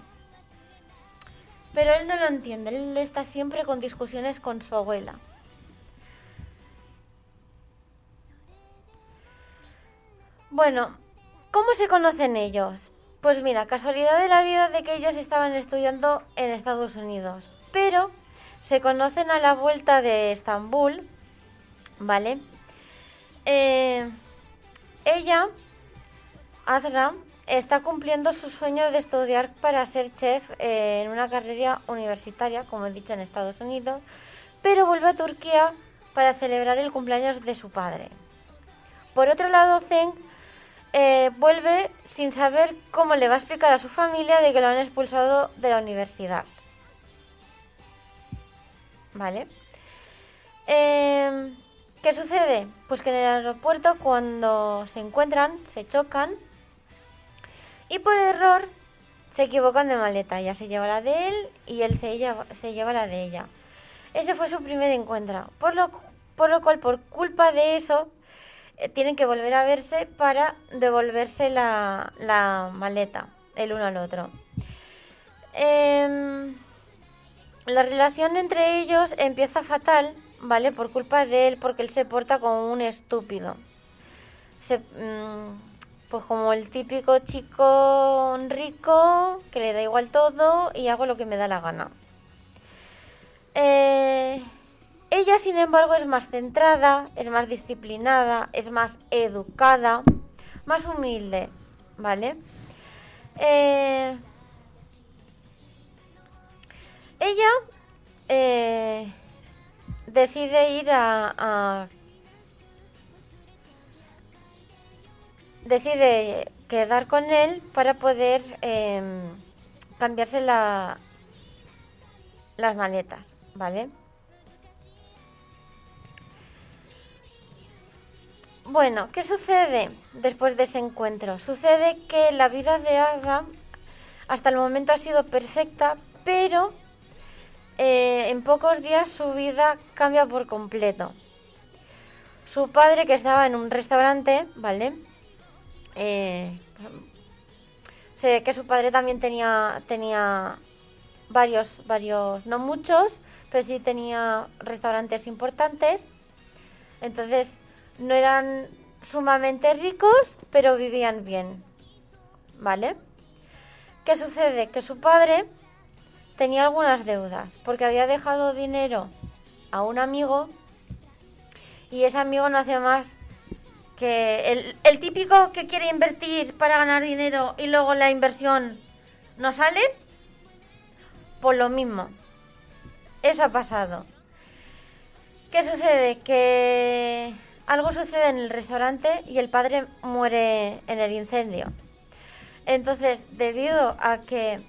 Pero él no lo entiende, él está siempre con discusiones con su abuela. Bueno, ¿cómo se conocen ellos? Pues mira, casualidad de la vida de que ellos estaban estudiando en Estados Unidos, pero se conocen a la vuelta de Estambul, ¿vale? Eh, ella, Azra, está cumpliendo su sueño de estudiar para ser chef eh, en una carrera universitaria, como he dicho, en Estados Unidos, pero vuelve a Turquía para celebrar el cumpleaños de su padre. Por otro lado, Zeng eh, vuelve sin saber cómo le va a explicar a su familia de que lo han expulsado de la universidad. ¿Vale? Eh, ¿Qué sucede? Pues que en el aeropuerto cuando se encuentran, se chocan y por error se equivocan de maleta. Ella se lleva la de él y él se lleva, la de ella. Ese fue su primer encuentro. Por lo, por lo cual, por culpa de eso, eh, tienen que volver a verse para devolverse la, la maleta, el uno al otro. Em, la relación entre ellos empieza fatal, ¿vale? Por culpa de él, porque él se porta como un estúpido. Mm, pues como el típico chico rico que le da igual todo y hago lo que me da la gana. Eh, ella, sin embargo, es más centrada, es más disciplinada, es más educada, más humilde, ¿vale? Eh, ella, eh, decide ir a, decide quedar con él para poder em, cambiarse la, las maletas, ¿vale? Bueno, ¿qué sucede después de ese encuentro? Sucede que la vida de Ada hasta el momento ha sido perfecta, pero eh, en pocos días su vida cambia por completo. Su padre, que estaba en un restaurante, ¿vale? Eh, que su padre también tenía, tenía varios, varios, no muchos, pero sí tenía restaurantes importantes. Entonces, no eran sumamente ricos, pero vivían bien. ¿Vale? ¿Qué sucede? Que su padre tenía algunas deudas, porque había dejado dinero a un amigo y ese amigo no hace más que el, el típico que quiere invertir para ganar dinero y luego la inversión no sale, por lo mismo. Eso ha pasado. ¿Qué sucede? Que algo sucede en el restaurante y el padre muere en el incendio. Entonces, debido a que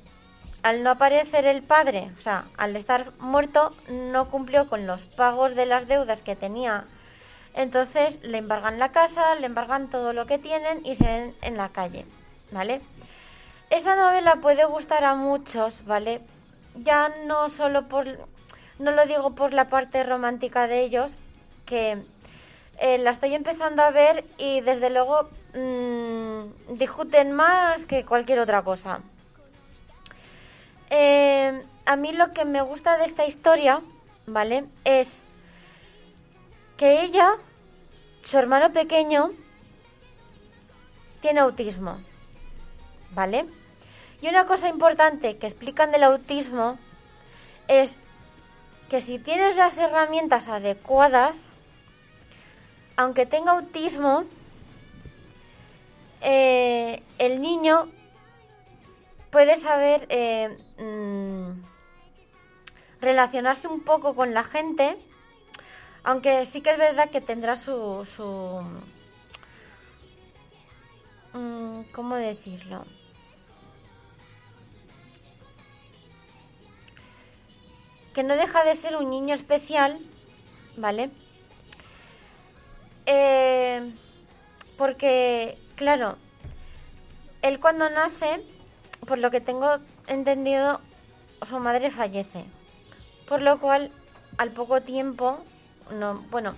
al no aparecer el padre, o sea, al estar muerto, no cumplió con los pagos de las deudas que tenía. Entonces le embargan la casa, le embargan todo lo que tienen y se ven en la calle, ¿vale? Esta novela puede gustar a muchos, ¿vale? Ya no solo por, no lo digo por la parte romántica de ellos, que eh, la estoy empezando a ver y desde luego mm, discuten más que cualquier otra cosa. Eh, a mí lo que me gusta de esta historia, ¿vale? Es que ella, su hermano pequeño, tiene autismo, ¿vale? Y una cosa importante que explican del autismo es que si tienes las herramientas adecuadas, aunque tenga autismo, eh, el niño puede saber eh, mm, relacionarse un poco con la gente, aunque sí que es verdad que tendrá su... su mm, ¿Cómo decirlo? Que no deja de ser un niño especial, ¿vale? Eh, porque, claro, él cuando nace, por lo que tengo entendido, su madre fallece. Por lo cual, al poco tiempo, no, bueno,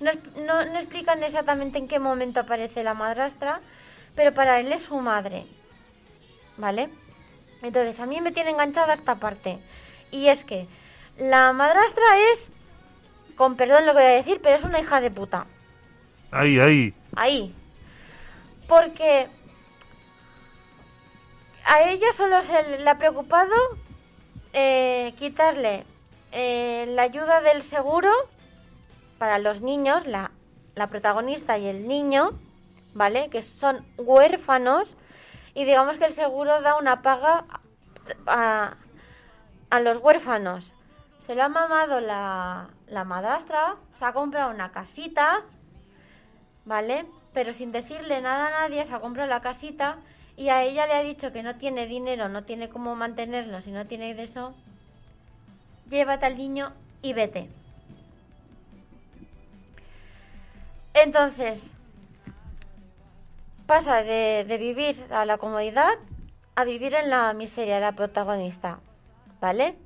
no, no, no explican exactamente en qué momento aparece la madrastra, pero para él es su madre. ¿Vale? Entonces, a mí me tiene enganchada esta parte. Y es que la madrastra es, con perdón lo que voy a decir, pero es una hija de puta. Ahí, ahí. Ahí. Porque a ella solo se le ha preocupado eh, quitarle eh, la ayuda del seguro para los niños, la, la protagonista y el niño, ¿vale? Que son huérfanos y digamos que el seguro da una paga a, a los huérfanos. Se lo ha mamado la, la madrastra, se ha comprado una casita, ¿vale? Pero sin decirle nada a nadie, se ha comprado la casita y a ella le ha dicho que no tiene dinero, no tiene cómo mantenerlo, si no tiene de eso, llévate al niño y vete. Entonces, pasa de, vivir a la comodidad a vivir en la miseria, la protagonista, ¿vale?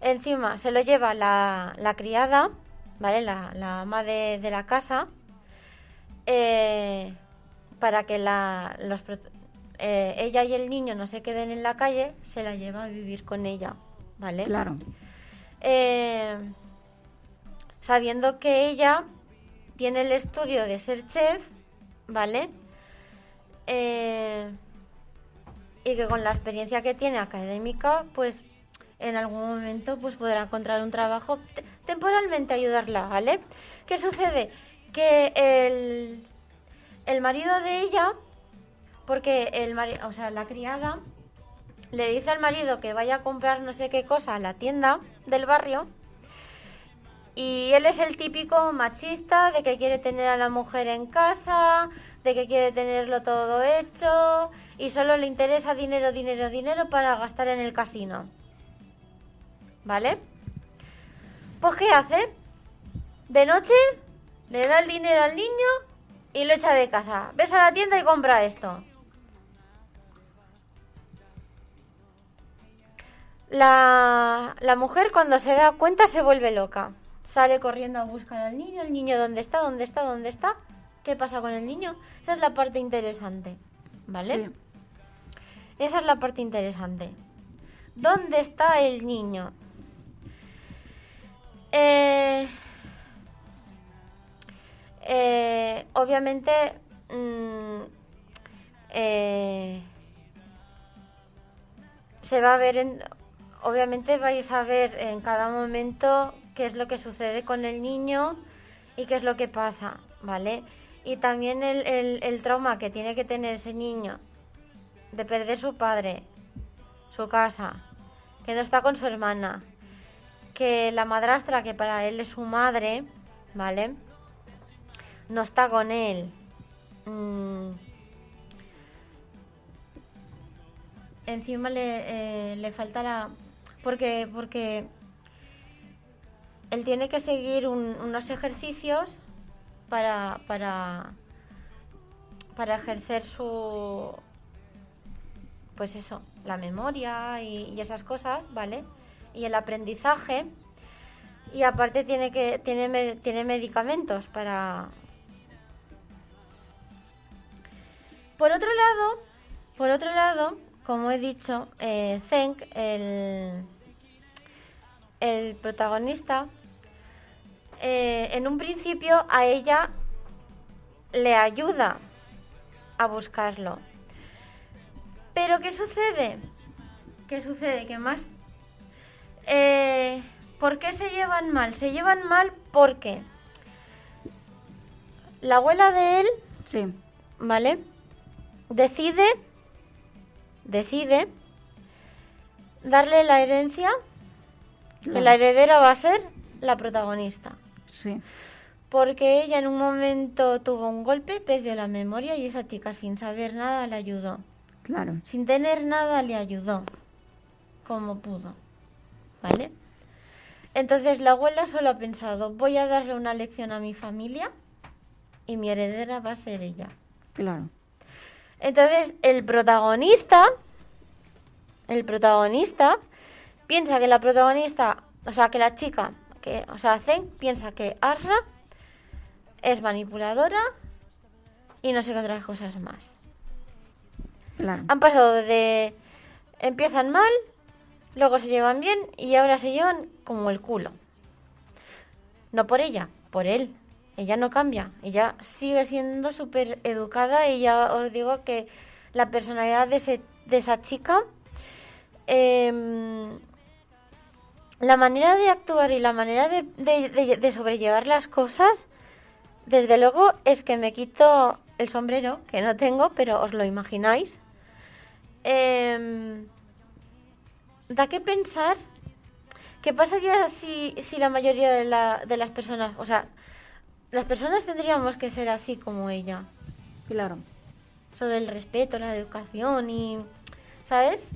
Encima se lo lleva la, criada, ¿vale? La, la ama de, la casa, eh, para que la, los, eh, ella y el niño no se queden en la calle, se la lleva a vivir con ella, ¿vale? Claro. Eh, sabiendo que ella tiene el estudio de ser chef, ¿vale? Eh, y que con la experiencia que tiene académica, pues en algún momento pues podrá encontrar un trabajo te- temporalmente ayudarla, ¿vale? ¿Qué sucede? Que el, el marido de ella, porque el mari- o sea, la criada le dice al marido que vaya a comprar no sé qué cosa a la tienda del barrio Y él es el típico machista de que quiere tener a la mujer en casa, de que quiere tenerlo todo hecho y solo le interesa dinero, dinero, dinero para gastar en el casino. ¿Vale? Pues ¿qué hace? De noche le da el dinero al niño y lo echa de casa. Ves a la tienda y compra esto. La, la mujer cuando se da cuenta se vuelve loca. Sale corriendo a buscar al niño. El niño, ¿dónde está? ¿Dónde está? ¿Dónde está? ¿Qué pasa con el niño? Esa es la parte interesante. ¿Vale? Sí. Esa es la parte interesante. ¿Dónde está el niño? Eh, eh, obviamente, mm, eh, se va a ver en, obviamente vais a ver en cada momento qué es lo que sucede con el niño y qué es lo que pasa, ¿vale? Y también el, el- trauma que tiene que tener ese niño de perder su padre, su casa, que no está con su hermana, que la madrastra, que para él es su madre, ¿vale? No está con él. Mm. Encima le, eh, le falta la... Porque, porque él tiene que seguir un- unos ejercicios para, para, para ejercer su... Pues eso, la memoria y, y esas cosas, ¿vale? Y el aprendizaje. Y aparte tiene que tiene, tiene medicamentos para... Por otro lado, por otro lado, como he dicho, eh, Zenk, el, el protagonista, eh, en un principio a ella le ayuda a buscarlo. Pero ¿qué sucede? ¿Qué sucede? Que más... Eh, ¿Por qué se llevan mal? Se llevan mal porque la abuela de él, Sí. ¿vale? Decide, decide darle la herencia, que la heredera va a ser la protagonista. Sí. Porque ella en un momento tuvo un golpe, perdió la memoria y esa chica sin saber nada le ayudó. Claro. Sin tener nada le ayudó, como pudo. ¿Vale? Entonces la abuela solo ha pensado, voy a darle una lección a mi familia y mi heredera va a ser ella. Claro. Entonces el protagonista, el protagonista piensa que la protagonista, o sea, que la chica, que, o sea, Zen piensa que Asra es manipuladora y no sé qué otras cosas más. Claro. Han pasado de empiezan mal, luego se llevan bien y ahora se llevan como el culo. No por ella, por él. Ella no cambia, ella sigue siendo súper educada y ya os digo que la personalidad de, esa chica, em, la manera de actuar y la manera de sobrellevar las cosas, desde luego es que me quito el sombrero, que no tengo, pero os lo imagináis. Em, da que pensar qué pasaría si, si la mayoría de, la- de las personas, o sea, las personas tendríamos que ser así como ella, Claro. sobre el respeto, la educación y, ¿sabes?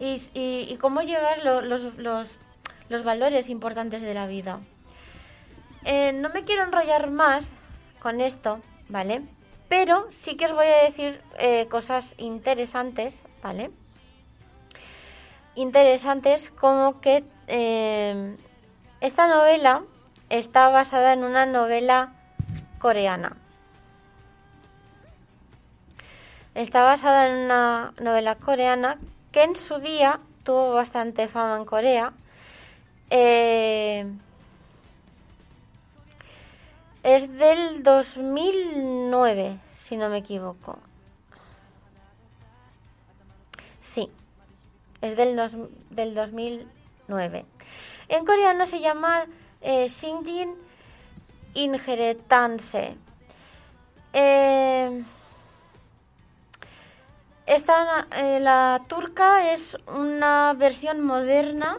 Y, y- y cómo llevar lo- los, los, los valores importantes de la vida. Eh, no me quiero enrollar más con esto, ¿vale? Pero sí que os voy a decir eh, cosas interesantes, ¿vale? Interesantes como que eh, esta novela está basada en una novela coreana. Está basada en una novela coreana que en su día tuvo bastante fama en Corea. Eh, es del 2009, si no me equivoco. Sí, es del, dos- del 2009. En coreano se llama eh, Shinjin Inheritance. Eh, esta, eh, la turca es una versión moderna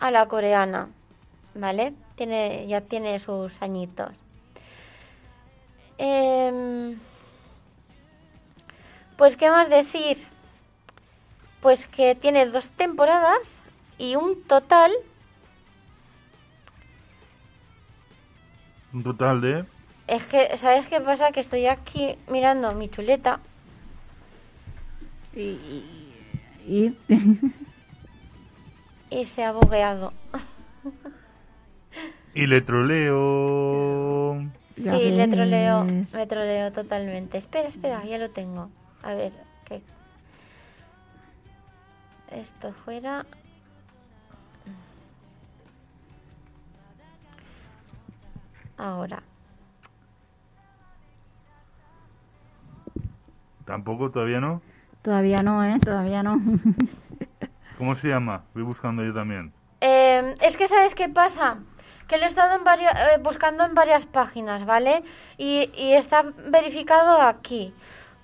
a la coreana, ¿vale? Tiene, ya tiene sus añitos. Em, pues, ¿qué más decir? Pues que tiene dos temporadas y un total Un total de... Es que, ¿sabes qué pasa? Que estoy aquí mirando mi chuleta Y, y- (laughs) y- se ha bugueado. Y le troleo... Sí, le troleo, me troleo totalmente. Espera, espera, ya lo tengo. A ver, que esto fuera. Ahora. Tampoco, todavía no. Todavía no, ¿eh? Todavía no. (laughs) ¿Cómo se llama? Voy buscando yo también. Eh, es que sabes qué pasa, que lo he estado en varia- eh, buscando en varias páginas, ¿vale? Y, y está verificado aquí,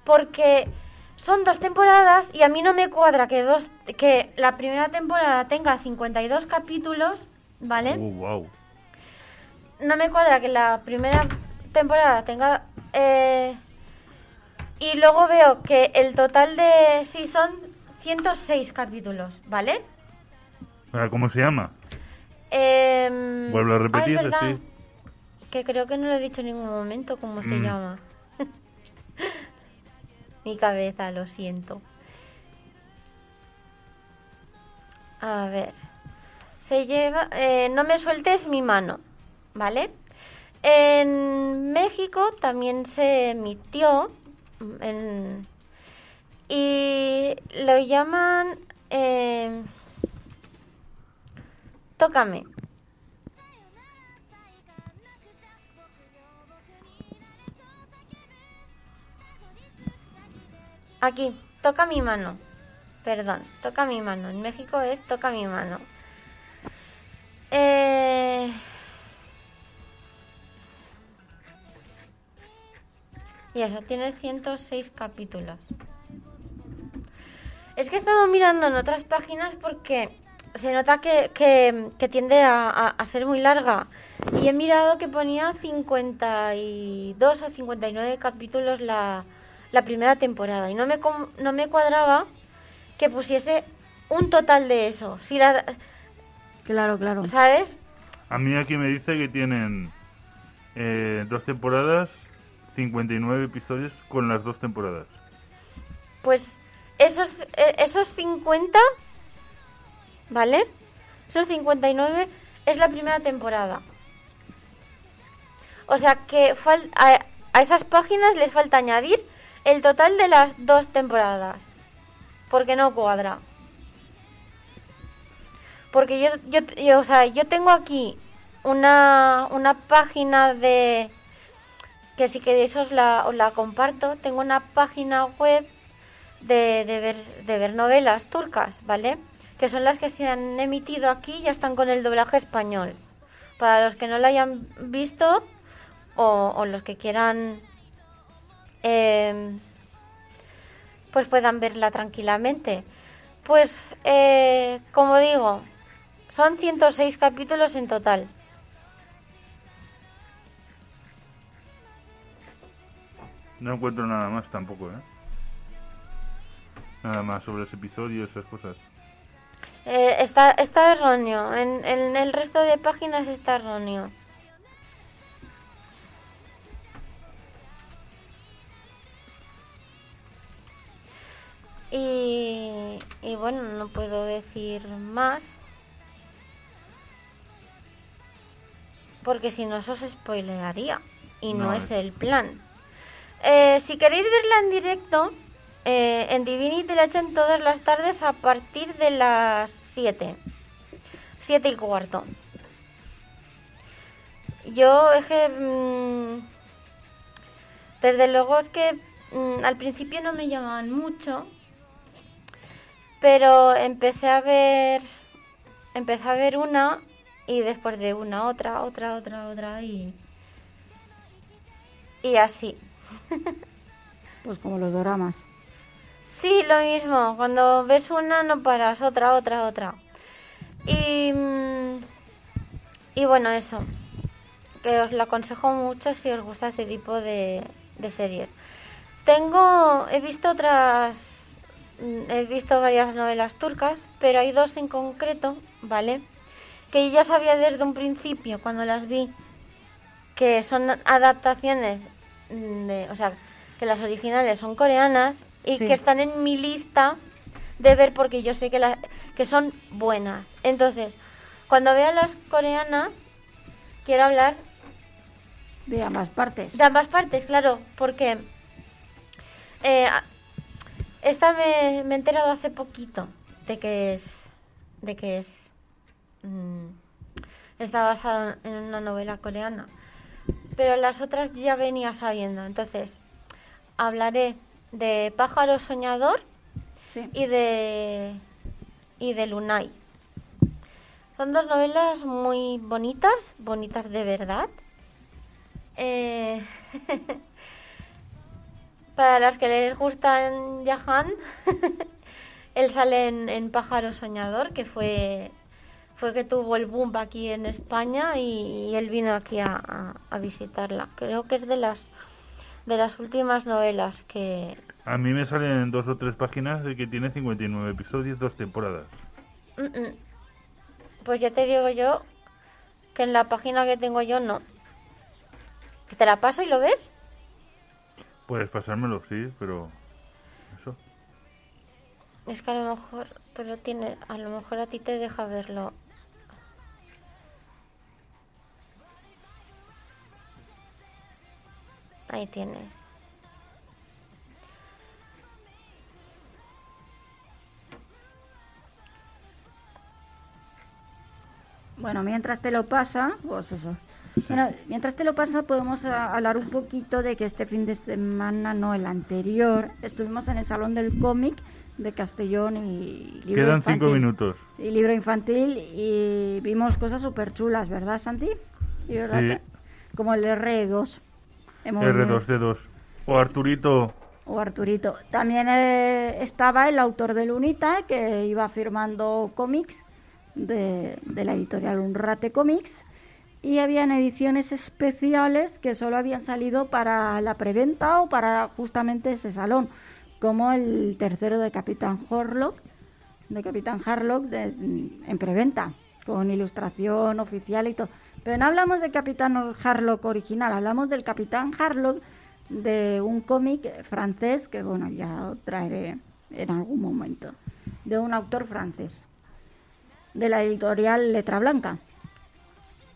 porque son dos temporadas y a mí no me cuadra que dos, que la primera temporada tenga 52 capítulos, ¿vale? Oh, wow. No me cuadra que la primera temporada tenga eh, y luego veo que el total de sí son 106 capítulos, ¿vale? Ahora, ¿Cómo se llama? Em, Vuelvo a ah, repetir, sí. Que creo que no lo he dicho en ningún momento cómo se Mm. llama. (laughs) Mi cabeza, lo siento. A ver. Se lleva. eh, no me sueltes mi mano, ¿vale? En México también se emitió. mm, en- y lo llaman. eh, Tócame. Aquí, toca mi mano. Perdón, toca mi mano. En México es toca mi mano. Eh... Y eso, tiene 106 capítulos. Es que he estado mirando en otras páginas porque se nota que, que- que tiende a, a- a ser muy larga. Y he mirado que ponía 52 o 59 capítulos la, la primera temporada. Y no me, com- no me cuadraba que pusiese un total de eso. Si la, claro, claro. ¿Sabes? A mí aquí me dice que tienen eh, dos temporadas, 59 episodios con las dos temporadas. Pues esos, eh, esos 50, ¿vale? Esos 59 es la primera temporada. O sea que a esas páginas les falta añadir el total de las dos temporadas. Porque no cuadra. Porque yo, yo, yo, o sea, yo tengo aquí una, una página de... Que si queréis os la, os la comparto. Tengo una página web de, ver, de ver novelas turcas, ¿vale? Que son las que se han emitido aquí y ya están con el doblaje español. Para los que no la hayan visto o, o los que quieran, eh, pues puedan verla tranquilamente. Pues, eh, como digo, son 106 capítulos en total. No encuentro nada más tampoco, ¿eh? Nada más sobre ese episodio, esas cosas. Eh, está, está erróneo. En, en el resto de páginas está erróneo. Y, y bueno, no puedo decir más. Porque si no, eso se spoilearía. Y no, es- el plan. Eh, si queréis verla en directo, eh, en Divinity la echan todas las tardes a partir de las 7. 7 y cuarto. Yo es que... mm, desde luego es que mm, al principio no me llamaban mucho. Pero empecé a ver... Empecé a ver una y después de una otra, otra, otra, otra y... Y así. (laughs) Pues como los doramas. Sí, lo mismo. Cuando ves una no paras, otra, otra, otra. Y, mm, Y bueno, eso. Que os lo aconsejo mucho si os gusta este tipo de, series. Tengo, he visto otras, mm, he visto varias novelas turcas, pero hay dos en concreto, ¿vale? Que ya sabía desde un principio cuando las vi que son adaptaciones de, o sea, que las originales son coreanas y Sí. que están en mi lista de ver porque yo sé que, la- que son buenas. Entonces, cuando vea las coreanas, quiero hablar De ambas partes. de ambas partes, claro, porque eh, esta me, me he enterado hace poquito de que es de que es mm, está basado en una novela coreana, pero las otras ya venía sabiendo. Entonces hablaré de Pájaro Soñador Sí. y de y de Lunay. Son dos novelas muy bonitas, bonitas de verdad. Eh, (laughs) para las que les gusta en Yahan, (laughs) él sale en, en Pájaro Soñador, que fue fue que tuvo el boom aquí en España y, y él vino aquí a, a- a visitarla. Creo que es de las de las últimas novelas que A mí me salen dos o tres páginas de que tiene 59 episodios, dos temporadas. Mm, mm. Pues ya te digo yo que en la página que tengo yo no. Que te la paso y lo ves. Puedes pasármelo, sí, pero... Eso. Es que a lo mejor tú lo tienes, a lo mejor a ti te deja verlo. Ahí tienes. Bueno, mientras te lo pasa, pues eso. Bueno, mientras te lo pasa, podemos ah, hablar un poquito de que este fin de semana, no el anterior, estuvimos en el Salón del Cómic de Castellón y libro Quedan infantil. cinco minutos. Y libro infantil y vimos cosas súper chulas, ¿verdad, Santi? Y verdad Sí. como el R2. Hemos- R2D2. O Arturito. o Arturito. También eh, estaba el autor de Lunita, que iba firmando cómics de, de la editorial Unrate Comics. Y habían ediciones especiales que solo habían salido para la preventa o para justamente ese salón, como el tercero de Capitán Harlock, de Capitán Harlock de- en preventa, con ilustración oficial y todo. Pero no hablamos de Capitán Harlock original, hablamos del Capitán Harlock de un cómic francés que, bueno, ya traeré en algún momento, de un autor francés, de la editorial Letra Blanca.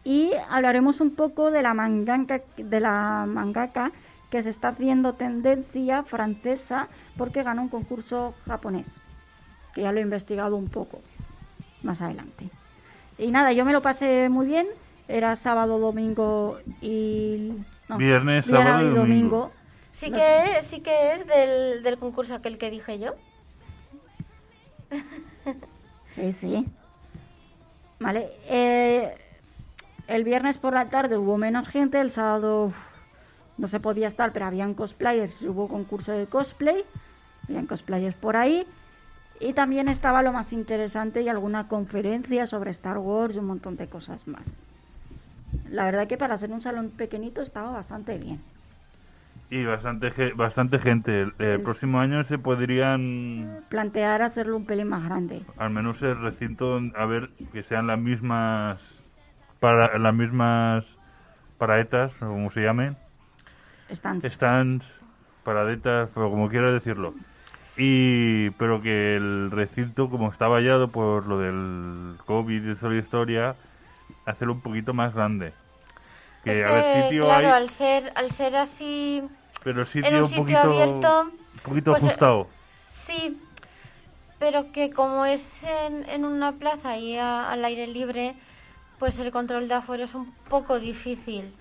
Y hablaremos un poco de la mangaka, de la mangaka que se está haciendo tendencia francesa porque ganó un concurso japonés, que ya lo he investigado un poco más adelante. Y nada, yo me lo pasé muy bien, era sábado, domingo y... no, Viernes, sábado y domingo. Sí No que sí que es del, del concurso aquel que dije yo. (laughs) Sí, sí. Vale. eh, el viernes por la tarde hubo menos gente, el sábado uf, no se podía estar, pero habían cosplayers, hubo concurso de cosplay, habían cosplayers por ahí. Y también estaba lo más interesante y alguna conferencia sobre Star Wars y un montón de cosas más. La verdad que para ser un salón pequeñito estaba bastante bien. Y bastante, bastante gente. El, próximo año se podrían, Plantear hacerlo un pelín más grande. al menos el recinto, a ver, que sean las mismas, para las mismas paraetas, o como se llamen, Stands. stands, paradetas, pero como quiera decirlo. Y, pero que el recinto, como está vallado por lo del COVID y toda la historia, hacerlo un poquito más grande. Que es a que, ver, sitio claro, hay, al ser, al ser así pero sitio en un un sitio poquito, abierto, un poquito pues, eh, ajustado. Sí, pero que como es en, en una plaza y a- al aire libre, pues el control de afuera es un poco difícil.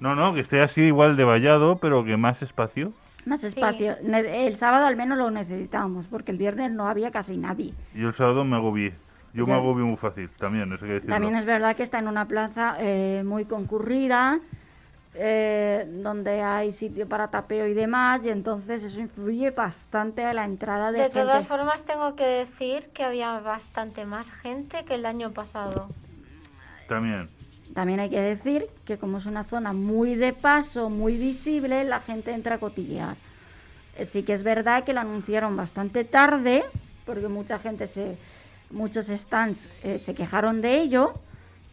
No, no, que esté así igual de vallado, pero que más espacio. Más espacio. Ne- El sábado al menos lo necesitábamos, porque el viernes no había casi nadie. Yo el sábado me agobié. Yo me agobio muy fácil, también, decirlo. También es verdad que está en una plaza eh, muy concurrida, eh, donde hay sitio para tapeo y demás, y entonces eso influye bastante a la entrada de, De gente. todas formas, tengo que decir que había bastante más gente que el año pasado. También. También hay que decir que como es una zona muy de paso, muy visible, la gente entra a cotillear. Eh, Sí que es verdad que lo anunciaron bastante tarde, porque mucha gente se, muchos stands eh, se quejaron de ello,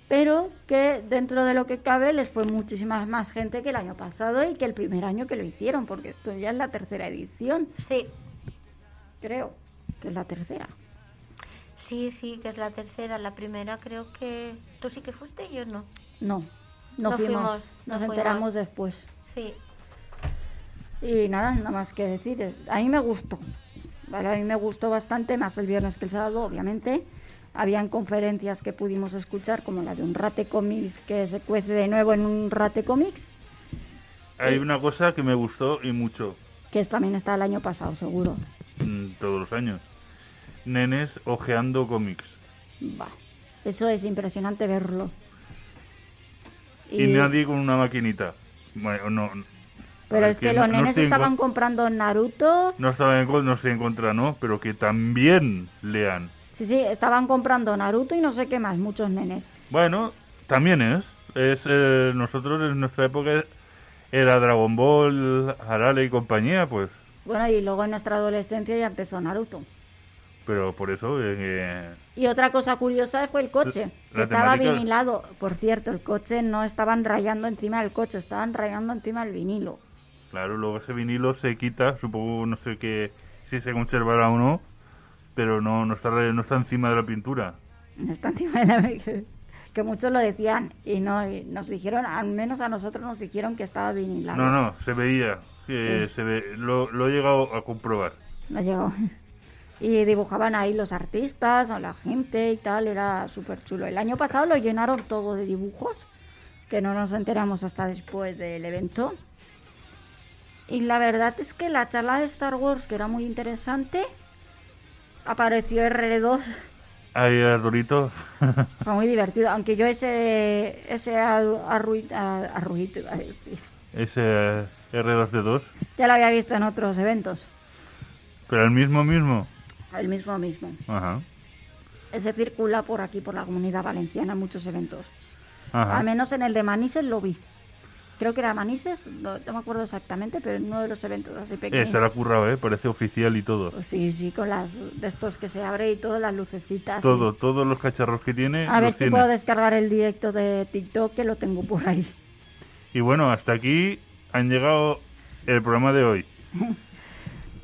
pero que dentro de lo que cabe les fue muchísima más gente que el año pasado y que el primer año que lo hicieron, porque esto ya es la tercera edición, Sí, creo que es la tercera. sí, sí, que es la tercera. La primera creo que... ¿Tú sí que fuiste y yo no? No, no, No fuimos, fuimos, no nos fuimos. enteramos después. Sí. Y nada, nada más que decir. A mí me gustó. Vale, a mí me gustó bastante, más el viernes que el sábado, obviamente. Habían conferencias que pudimos escuchar, como la de un Rate Comics que se cuece de nuevo en un Rate Comics, Hay una cosa que me gustó y mucho que es- también está el año pasado, seguro. mm, todos los años. Nenes ojeando cómics. Va. Eso es impresionante verlo. Y, nadie con una maquinita. Bueno, no, Pero es que los no nenes estaban comprando Naruto. No, estaba en, no estoy en contra, ¿no? Pero que también lean. Sí, sí, estaban comprando Naruto y no sé qué más, muchos nenes. Bueno, también es. es eh, nosotros en nuestra época era Dragon Ball, Arale y compañía, pues. Bueno, y luego en nuestra adolescencia ya empezó Naruto. Pero por eso... eh, Y otra cosa curiosa fue el coche, La que estaba temática- vinilado. Por cierto, el coche no estaban rayando encima del coche, estaban rayando encima del vinilo. Claro, luego ese vinilo se quita, supongo, no sé qué, si se conservará o no, pero no, no, está, no está encima de la pintura. No está encima de la... que, (laughs) que muchos lo decían y no y nos dijeron, al menos a nosotros nos dijeron que estaba vinilado. No, no, se veía, Sí. se ve, lo, lo he llegado a comprobar. No llegó. (laughs) Y dibujaban ahí los artistas o la gente y tal, era súper chulo. El año pasado lo llenaron todo de dibujos, que no nos enteramos hasta después del evento. Y la verdad es que la charla de Star Wars, que era muy interesante, apareció R2, Ahí Arturito, (laughs) fue muy divertido, aunque yo ese, ese arru- arruit- a- arruito, iba a decir, ese R2D2, ya lo había visto en otros eventos, pero el mismo mismo. el mismo mismo. Ajá, Ese circula por aquí, por la comunidad valenciana, en muchos eventos. ajá. Al menos en el de Manises lo vi. Creo que era Manises, no, no me acuerdo exactamente, pero en uno de los eventos así Eh, pequeños. se la ha currado, ¿eh? Parece oficial y todo. Pues sí, sí, con las de estos que se abre y todas las lucecitas. Todo, todos los cacharros que tiene. A ver si tiene. puedo descargar el directo de TikTok que lo tengo por ahí. Y bueno, hasta aquí han llegado el programa de hoy. (laughs)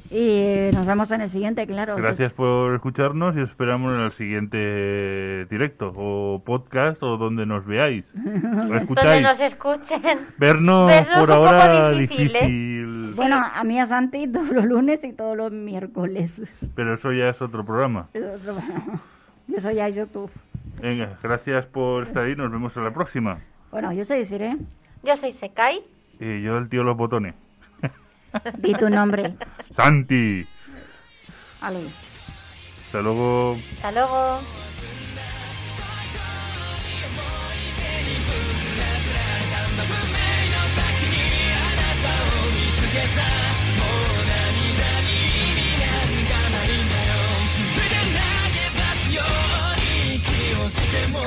Y eh, nos vemos en el siguiente, claro. pues Gracias por escucharnos y os esperamos en el siguiente directo o podcast o donde nos veáis. (laughs) O Donde escucháis. nos escuchen. Vernos, Vernos por un poco ahora difícil, ¿eh? Bueno, a mí a Santi todos los lunes y todos los miércoles. Pero eso ya es otro programa. (laughs) Eso, ya es YouTube. Venga, gracias por estar ahí. Nos vemos en la próxima. Bueno, yo soy Siré. Yo soy Sekai. Y yo el tío los botones. (laughs) Di tu nombre. Santi. Ale. Hasta luego. Hasta luego. しても